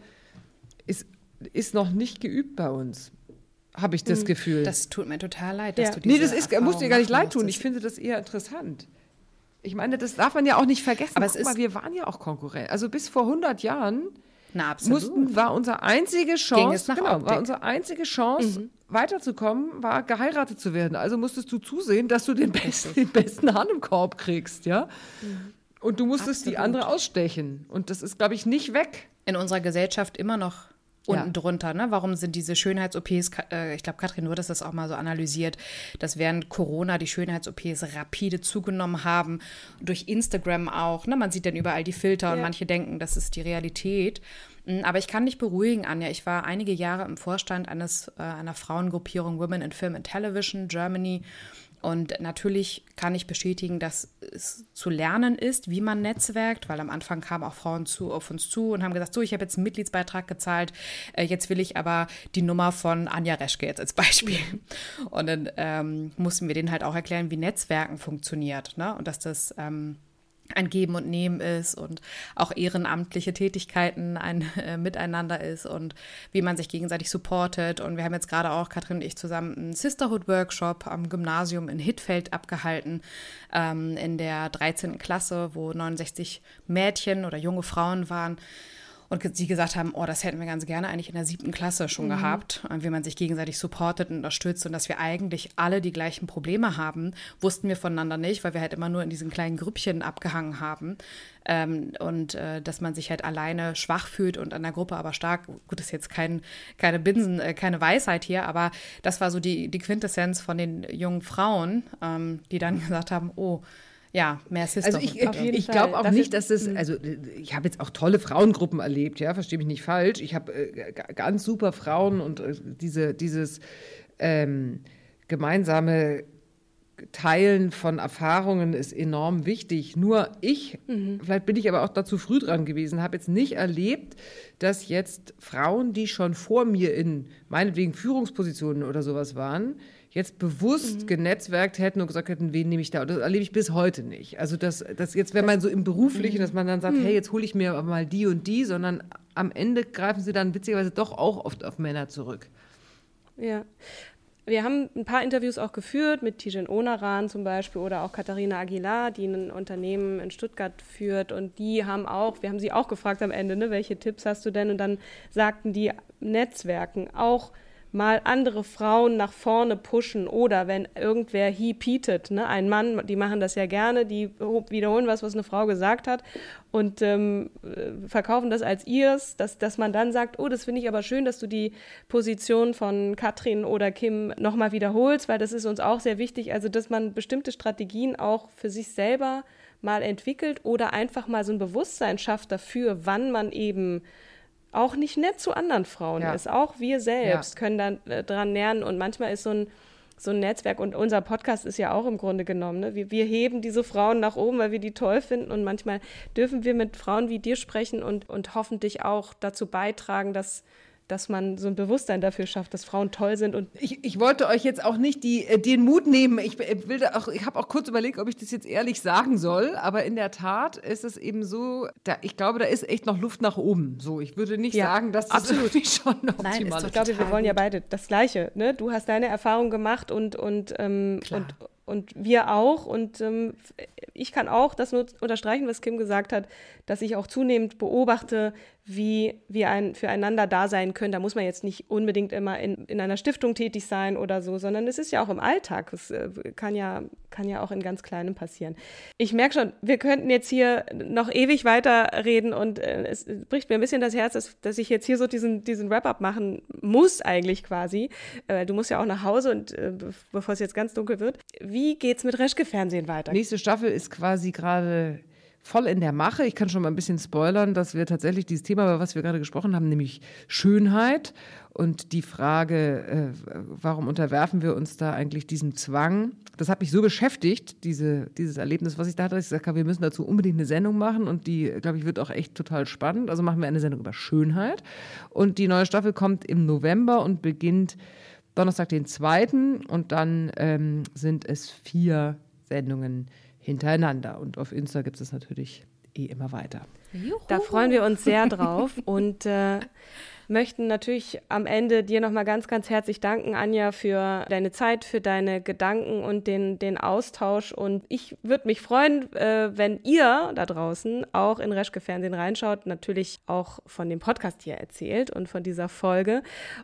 ist ist noch nicht geübt bei uns. Habe ich das hm. Gefühl. Das tut mir total leid, dass ja. du diese Nee, das ist, muss dir gar nicht leid tun. Ich finde das eher interessant. Ich meine, das darf man ja auch nicht vergessen. Aber Guck mal, wir waren ja auch Konkurrent. Also bis vor 100 Jahren Na, mussten, war unsere einzige Chance, genau, war unsere einzige Chance, mhm. weiterzukommen, war geheiratet zu werden. Also musstest du zusehen, dass du den besten, den besten Hahn im Korb kriegst, ja. Mhm. Und du musstest Absolut. die andere ausstechen. Und das ist, glaube ich, nicht weg. In unserer Gesellschaft immer noch unten ja. drunter. Ne? Warum sind diese Schönheits-OPs, äh, ich glaube, Katrin, du hattest das auch mal so analysiert, dass während Corona die Schönheits-OPs rapide zugenommen haben, durch Instagram auch. Ne? Man sieht dann überall die Filter ja. und manche denken, das ist die Realität. Hm, aber ich kann dich beruhigen, Anja. Ich war einige Jahre im Vorstand eines, äh, einer Frauengruppierung Women in Film and Television Germany. Und natürlich kann ich bestätigen, dass es zu lernen ist, wie man netzwerkt, weil am Anfang kamen auch Frauen zu, auf uns zu und haben gesagt, so, ich habe jetzt einen Mitgliedsbeitrag gezahlt, äh, jetzt will ich aber die Nummer von Anja Reschke jetzt als Beispiel. Und dann ähm, mussten wir denen halt auch erklären, wie Netzwerken funktioniert ne? und dass das ähm, ein Geben und Nehmen ist und auch ehrenamtliche Tätigkeiten ein äh, Miteinander ist und wie man sich gegenseitig supportet. Und wir haben jetzt gerade auch, Katrin und ich, zusammen einen Sisterhood-Workshop am Gymnasium in Hittfeld abgehalten, ähm, in der 13. Klasse, wo 69 Mädchen oder junge Frauen waren und sie gesagt haben, oh, das hätten wir ganz gerne eigentlich in der siebten Klasse schon mhm. gehabt, wie man sich gegenseitig supportet und unterstützt und dass wir eigentlich alle die gleichen Probleme haben, wussten wir voneinander nicht, weil wir halt immer nur in diesen kleinen Grüppchen abgehangen haben ähm, und äh, dass man sich halt alleine schwach fühlt und an der Gruppe aber stark. Gut, das ist jetzt kein, keine Binsen, äh, keine Weisheit hier, aber das war so die, die Quintessenz von den jungen Frauen, ähm, die dann *laughs* gesagt haben, oh, ja, mehr Sister. Also ich, ich glaube auch Dafür, nicht, dass es, also ich habe jetzt auch tolle Frauengruppen erlebt, ja, verstehe mich nicht falsch. Ich habe äh, ganz super Frauen und äh, diese, dieses ähm, gemeinsame Teilen von Erfahrungen ist enorm wichtig. Nur ich, mhm. vielleicht bin ich aber auch dazu früh dran gewesen, habe jetzt nicht erlebt, dass jetzt Frauen, die schon vor mir in meinetwegen Führungspositionen oder sowas waren, jetzt bewusst mhm. genetzwerkt hätten und gesagt hätten, wen nehme ich da? Und das erlebe ich bis heute nicht. Also das, das jetzt, wenn man so im Beruflichen, mhm. dass man dann sagt, mhm. hey, jetzt hole ich mir aber mal die und die, sondern am Ende greifen sie dann witzigerweise doch auch oft auf Männer zurück. Ja. Wir haben ein paar Interviews auch geführt mit Tijen Onaran zum Beispiel oder auch Katharina Aguilar, die ein Unternehmen in Stuttgart führt. Und die haben auch, wir haben sie auch gefragt am Ende, ne, welche Tipps hast du denn? Und dann sagten die Netzwerken auch mal andere Frauen nach vorne pushen oder wenn irgendwer he pietet, ne, ein Mann, die machen das ja gerne, die wiederholen was, was eine Frau gesagt hat und ähm, äh, verkaufen das als ihrs, dass, dass man dann sagt, oh, das finde ich aber schön, dass du die Position von Katrin oder Kim nochmal wiederholst, weil das ist uns auch sehr wichtig, also dass man bestimmte Strategien auch für sich selber mal entwickelt oder einfach mal so ein Bewusstsein schafft dafür, wann man eben auch nicht nett zu anderen Frauen ja. ist. Auch wir selbst ja. können dann äh, dran lernen und manchmal ist so ein so ein Netzwerk und unser Podcast ist ja auch im Grunde genommen. Ne? Wir, wir heben diese Frauen nach oben, weil wir die toll finden und manchmal dürfen wir mit Frauen wie dir sprechen und, und hoffentlich auch dazu beitragen, dass dass man so ein Bewusstsein dafür schafft, dass Frauen toll sind. Und ich, ich wollte euch jetzt auch nicht die, äh, den Mut nehmen. Ich, will da auch, ich habe auch kurz überlegt, ob ich das jetzt ehrlich sagen soll. Aber in der Tat ist es eben so, da, ich glaube, da ist echt noch Luft nach oben. So, ich würde nicht ja, sagen, dass das absolut *laughs* schon optimal Nein, ist. Ich glaube, wir wollen ja beide das Gleiche. Ne? Du hast deine Erfahrung gemacht und, und, ähm, und und wir auch. Und ähm, ich kann auch das nur unterstreichen, was Kim gesagt hat, dass ich auch zunehmend beobachte, wie wir ein, füreinander da sein können. Da muss man jetzt nicht unbedingt immer in, in einer Stiftung tätig sein oder so, sondern es ist ja auch im Alltag. Es äh, kann, ja, kann ja auch in ganz Kleinem passieren. Ich merke schon, wir könnten jetzt hier noch ewig weiterreden und äh, es bricht mir ein bisschen das Herz, dass, dass ich jetzt hier so diesen, diesen Wrap-up machen muss, eigentlich quasi. Äh, du musst ja auch nach Hause und bevor es jetzt ganz dunkel wird. Wie geht's mit Reschke-Fernsehen weiter? Nächste Staffel ist quasi gerade voll in der Mache. Ich kann schon mal ein bisschen spoilern, dass wir tatsächlich dieses Thema, über was wir gerade gesprochen haben, nämlich Schönheit und die Frage, äh, warum unterwerfen wir uns da eigentlich diesem Zwang? Das hat mich so beschäftigt, diese, dieses Erlebnis, was ich da hatte, dass ich gesagt habe, wir müssen dazu unbedingt eine Sendung machen und die, glaube ich, wird auch echt total spannend. Also machen wir eine Sendung über Schönheit und die neue Staffel kommt im November und beginnt Donnerstag den 2. und dann ähm, sind es vier Sendungen hintereinander. Und auf Insta gibt es natürlich eh immer weiter. Juhu. Da freuen wir uns sehr drauf. Und äh, möchten natürlich am Ende dir nochmal ganz, ganz herzlich danken, Anja, für deine Zeit, für deine Gedanken und den, den Austausch. Und ich würde mich freuen, äh, wenn ihr da draußen auch in Reschke Fernsehen reinschaut, natürlich auch von dem Podcast hier erzählt und von dieser Folge.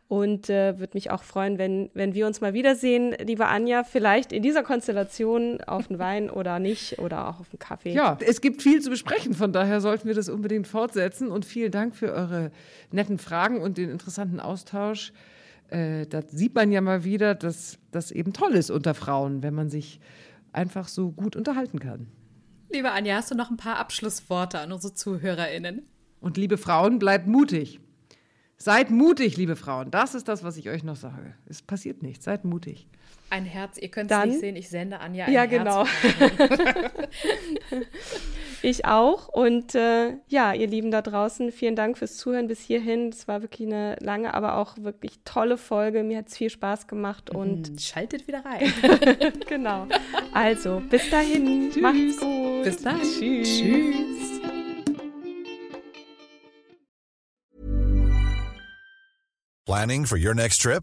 Und äh, würde mich auch freuen, wenn, wenn wir uns mal wiedersehen, liebe Anja, vielleicht in dieser Konstellation auf einen Wein oder nicht oder auch auf einen Kaffee. Ja, es gibt viel zu besprechen, von daher sollten wir das unbedingt fortsetzen. Und vielen Dank für eure netten Fragen. Fragen und den interessanten Austausch. Äh, da sieht man ja mal wieder, dass das eben toll ist unter Frauen, wenn man sich einfach so gut unterhalten kann. Liebe Anja, hast du noch ein paar Abschlussworte an unsere ZuhörerInnen? Und liebe Frauen, bleibt mutig. Seid mutig, liebe Frauen. Das ist das, was ich euch noch sage. Es passiert nichts. Seid mutig. Ein Herz, ihr könnt es nicht sehen, ich sende Anja ein ja, Herz. Ja, genau. *laughs* ich auch. Und äh, ja, ihr Lieben da draußen, vielen Dank fürs Zuhören bis hierhin. Es war wirklich eine lange, aber auch wirklich tolle Folge. Mir hat es viel Spaß gemacht. Und hm, schaltet wieder rein. *laughs* genau. Also, bis dahin. Tschüss. Macht's gut. Bis dann. Tschüss. Tschüss. Planning for your next trip?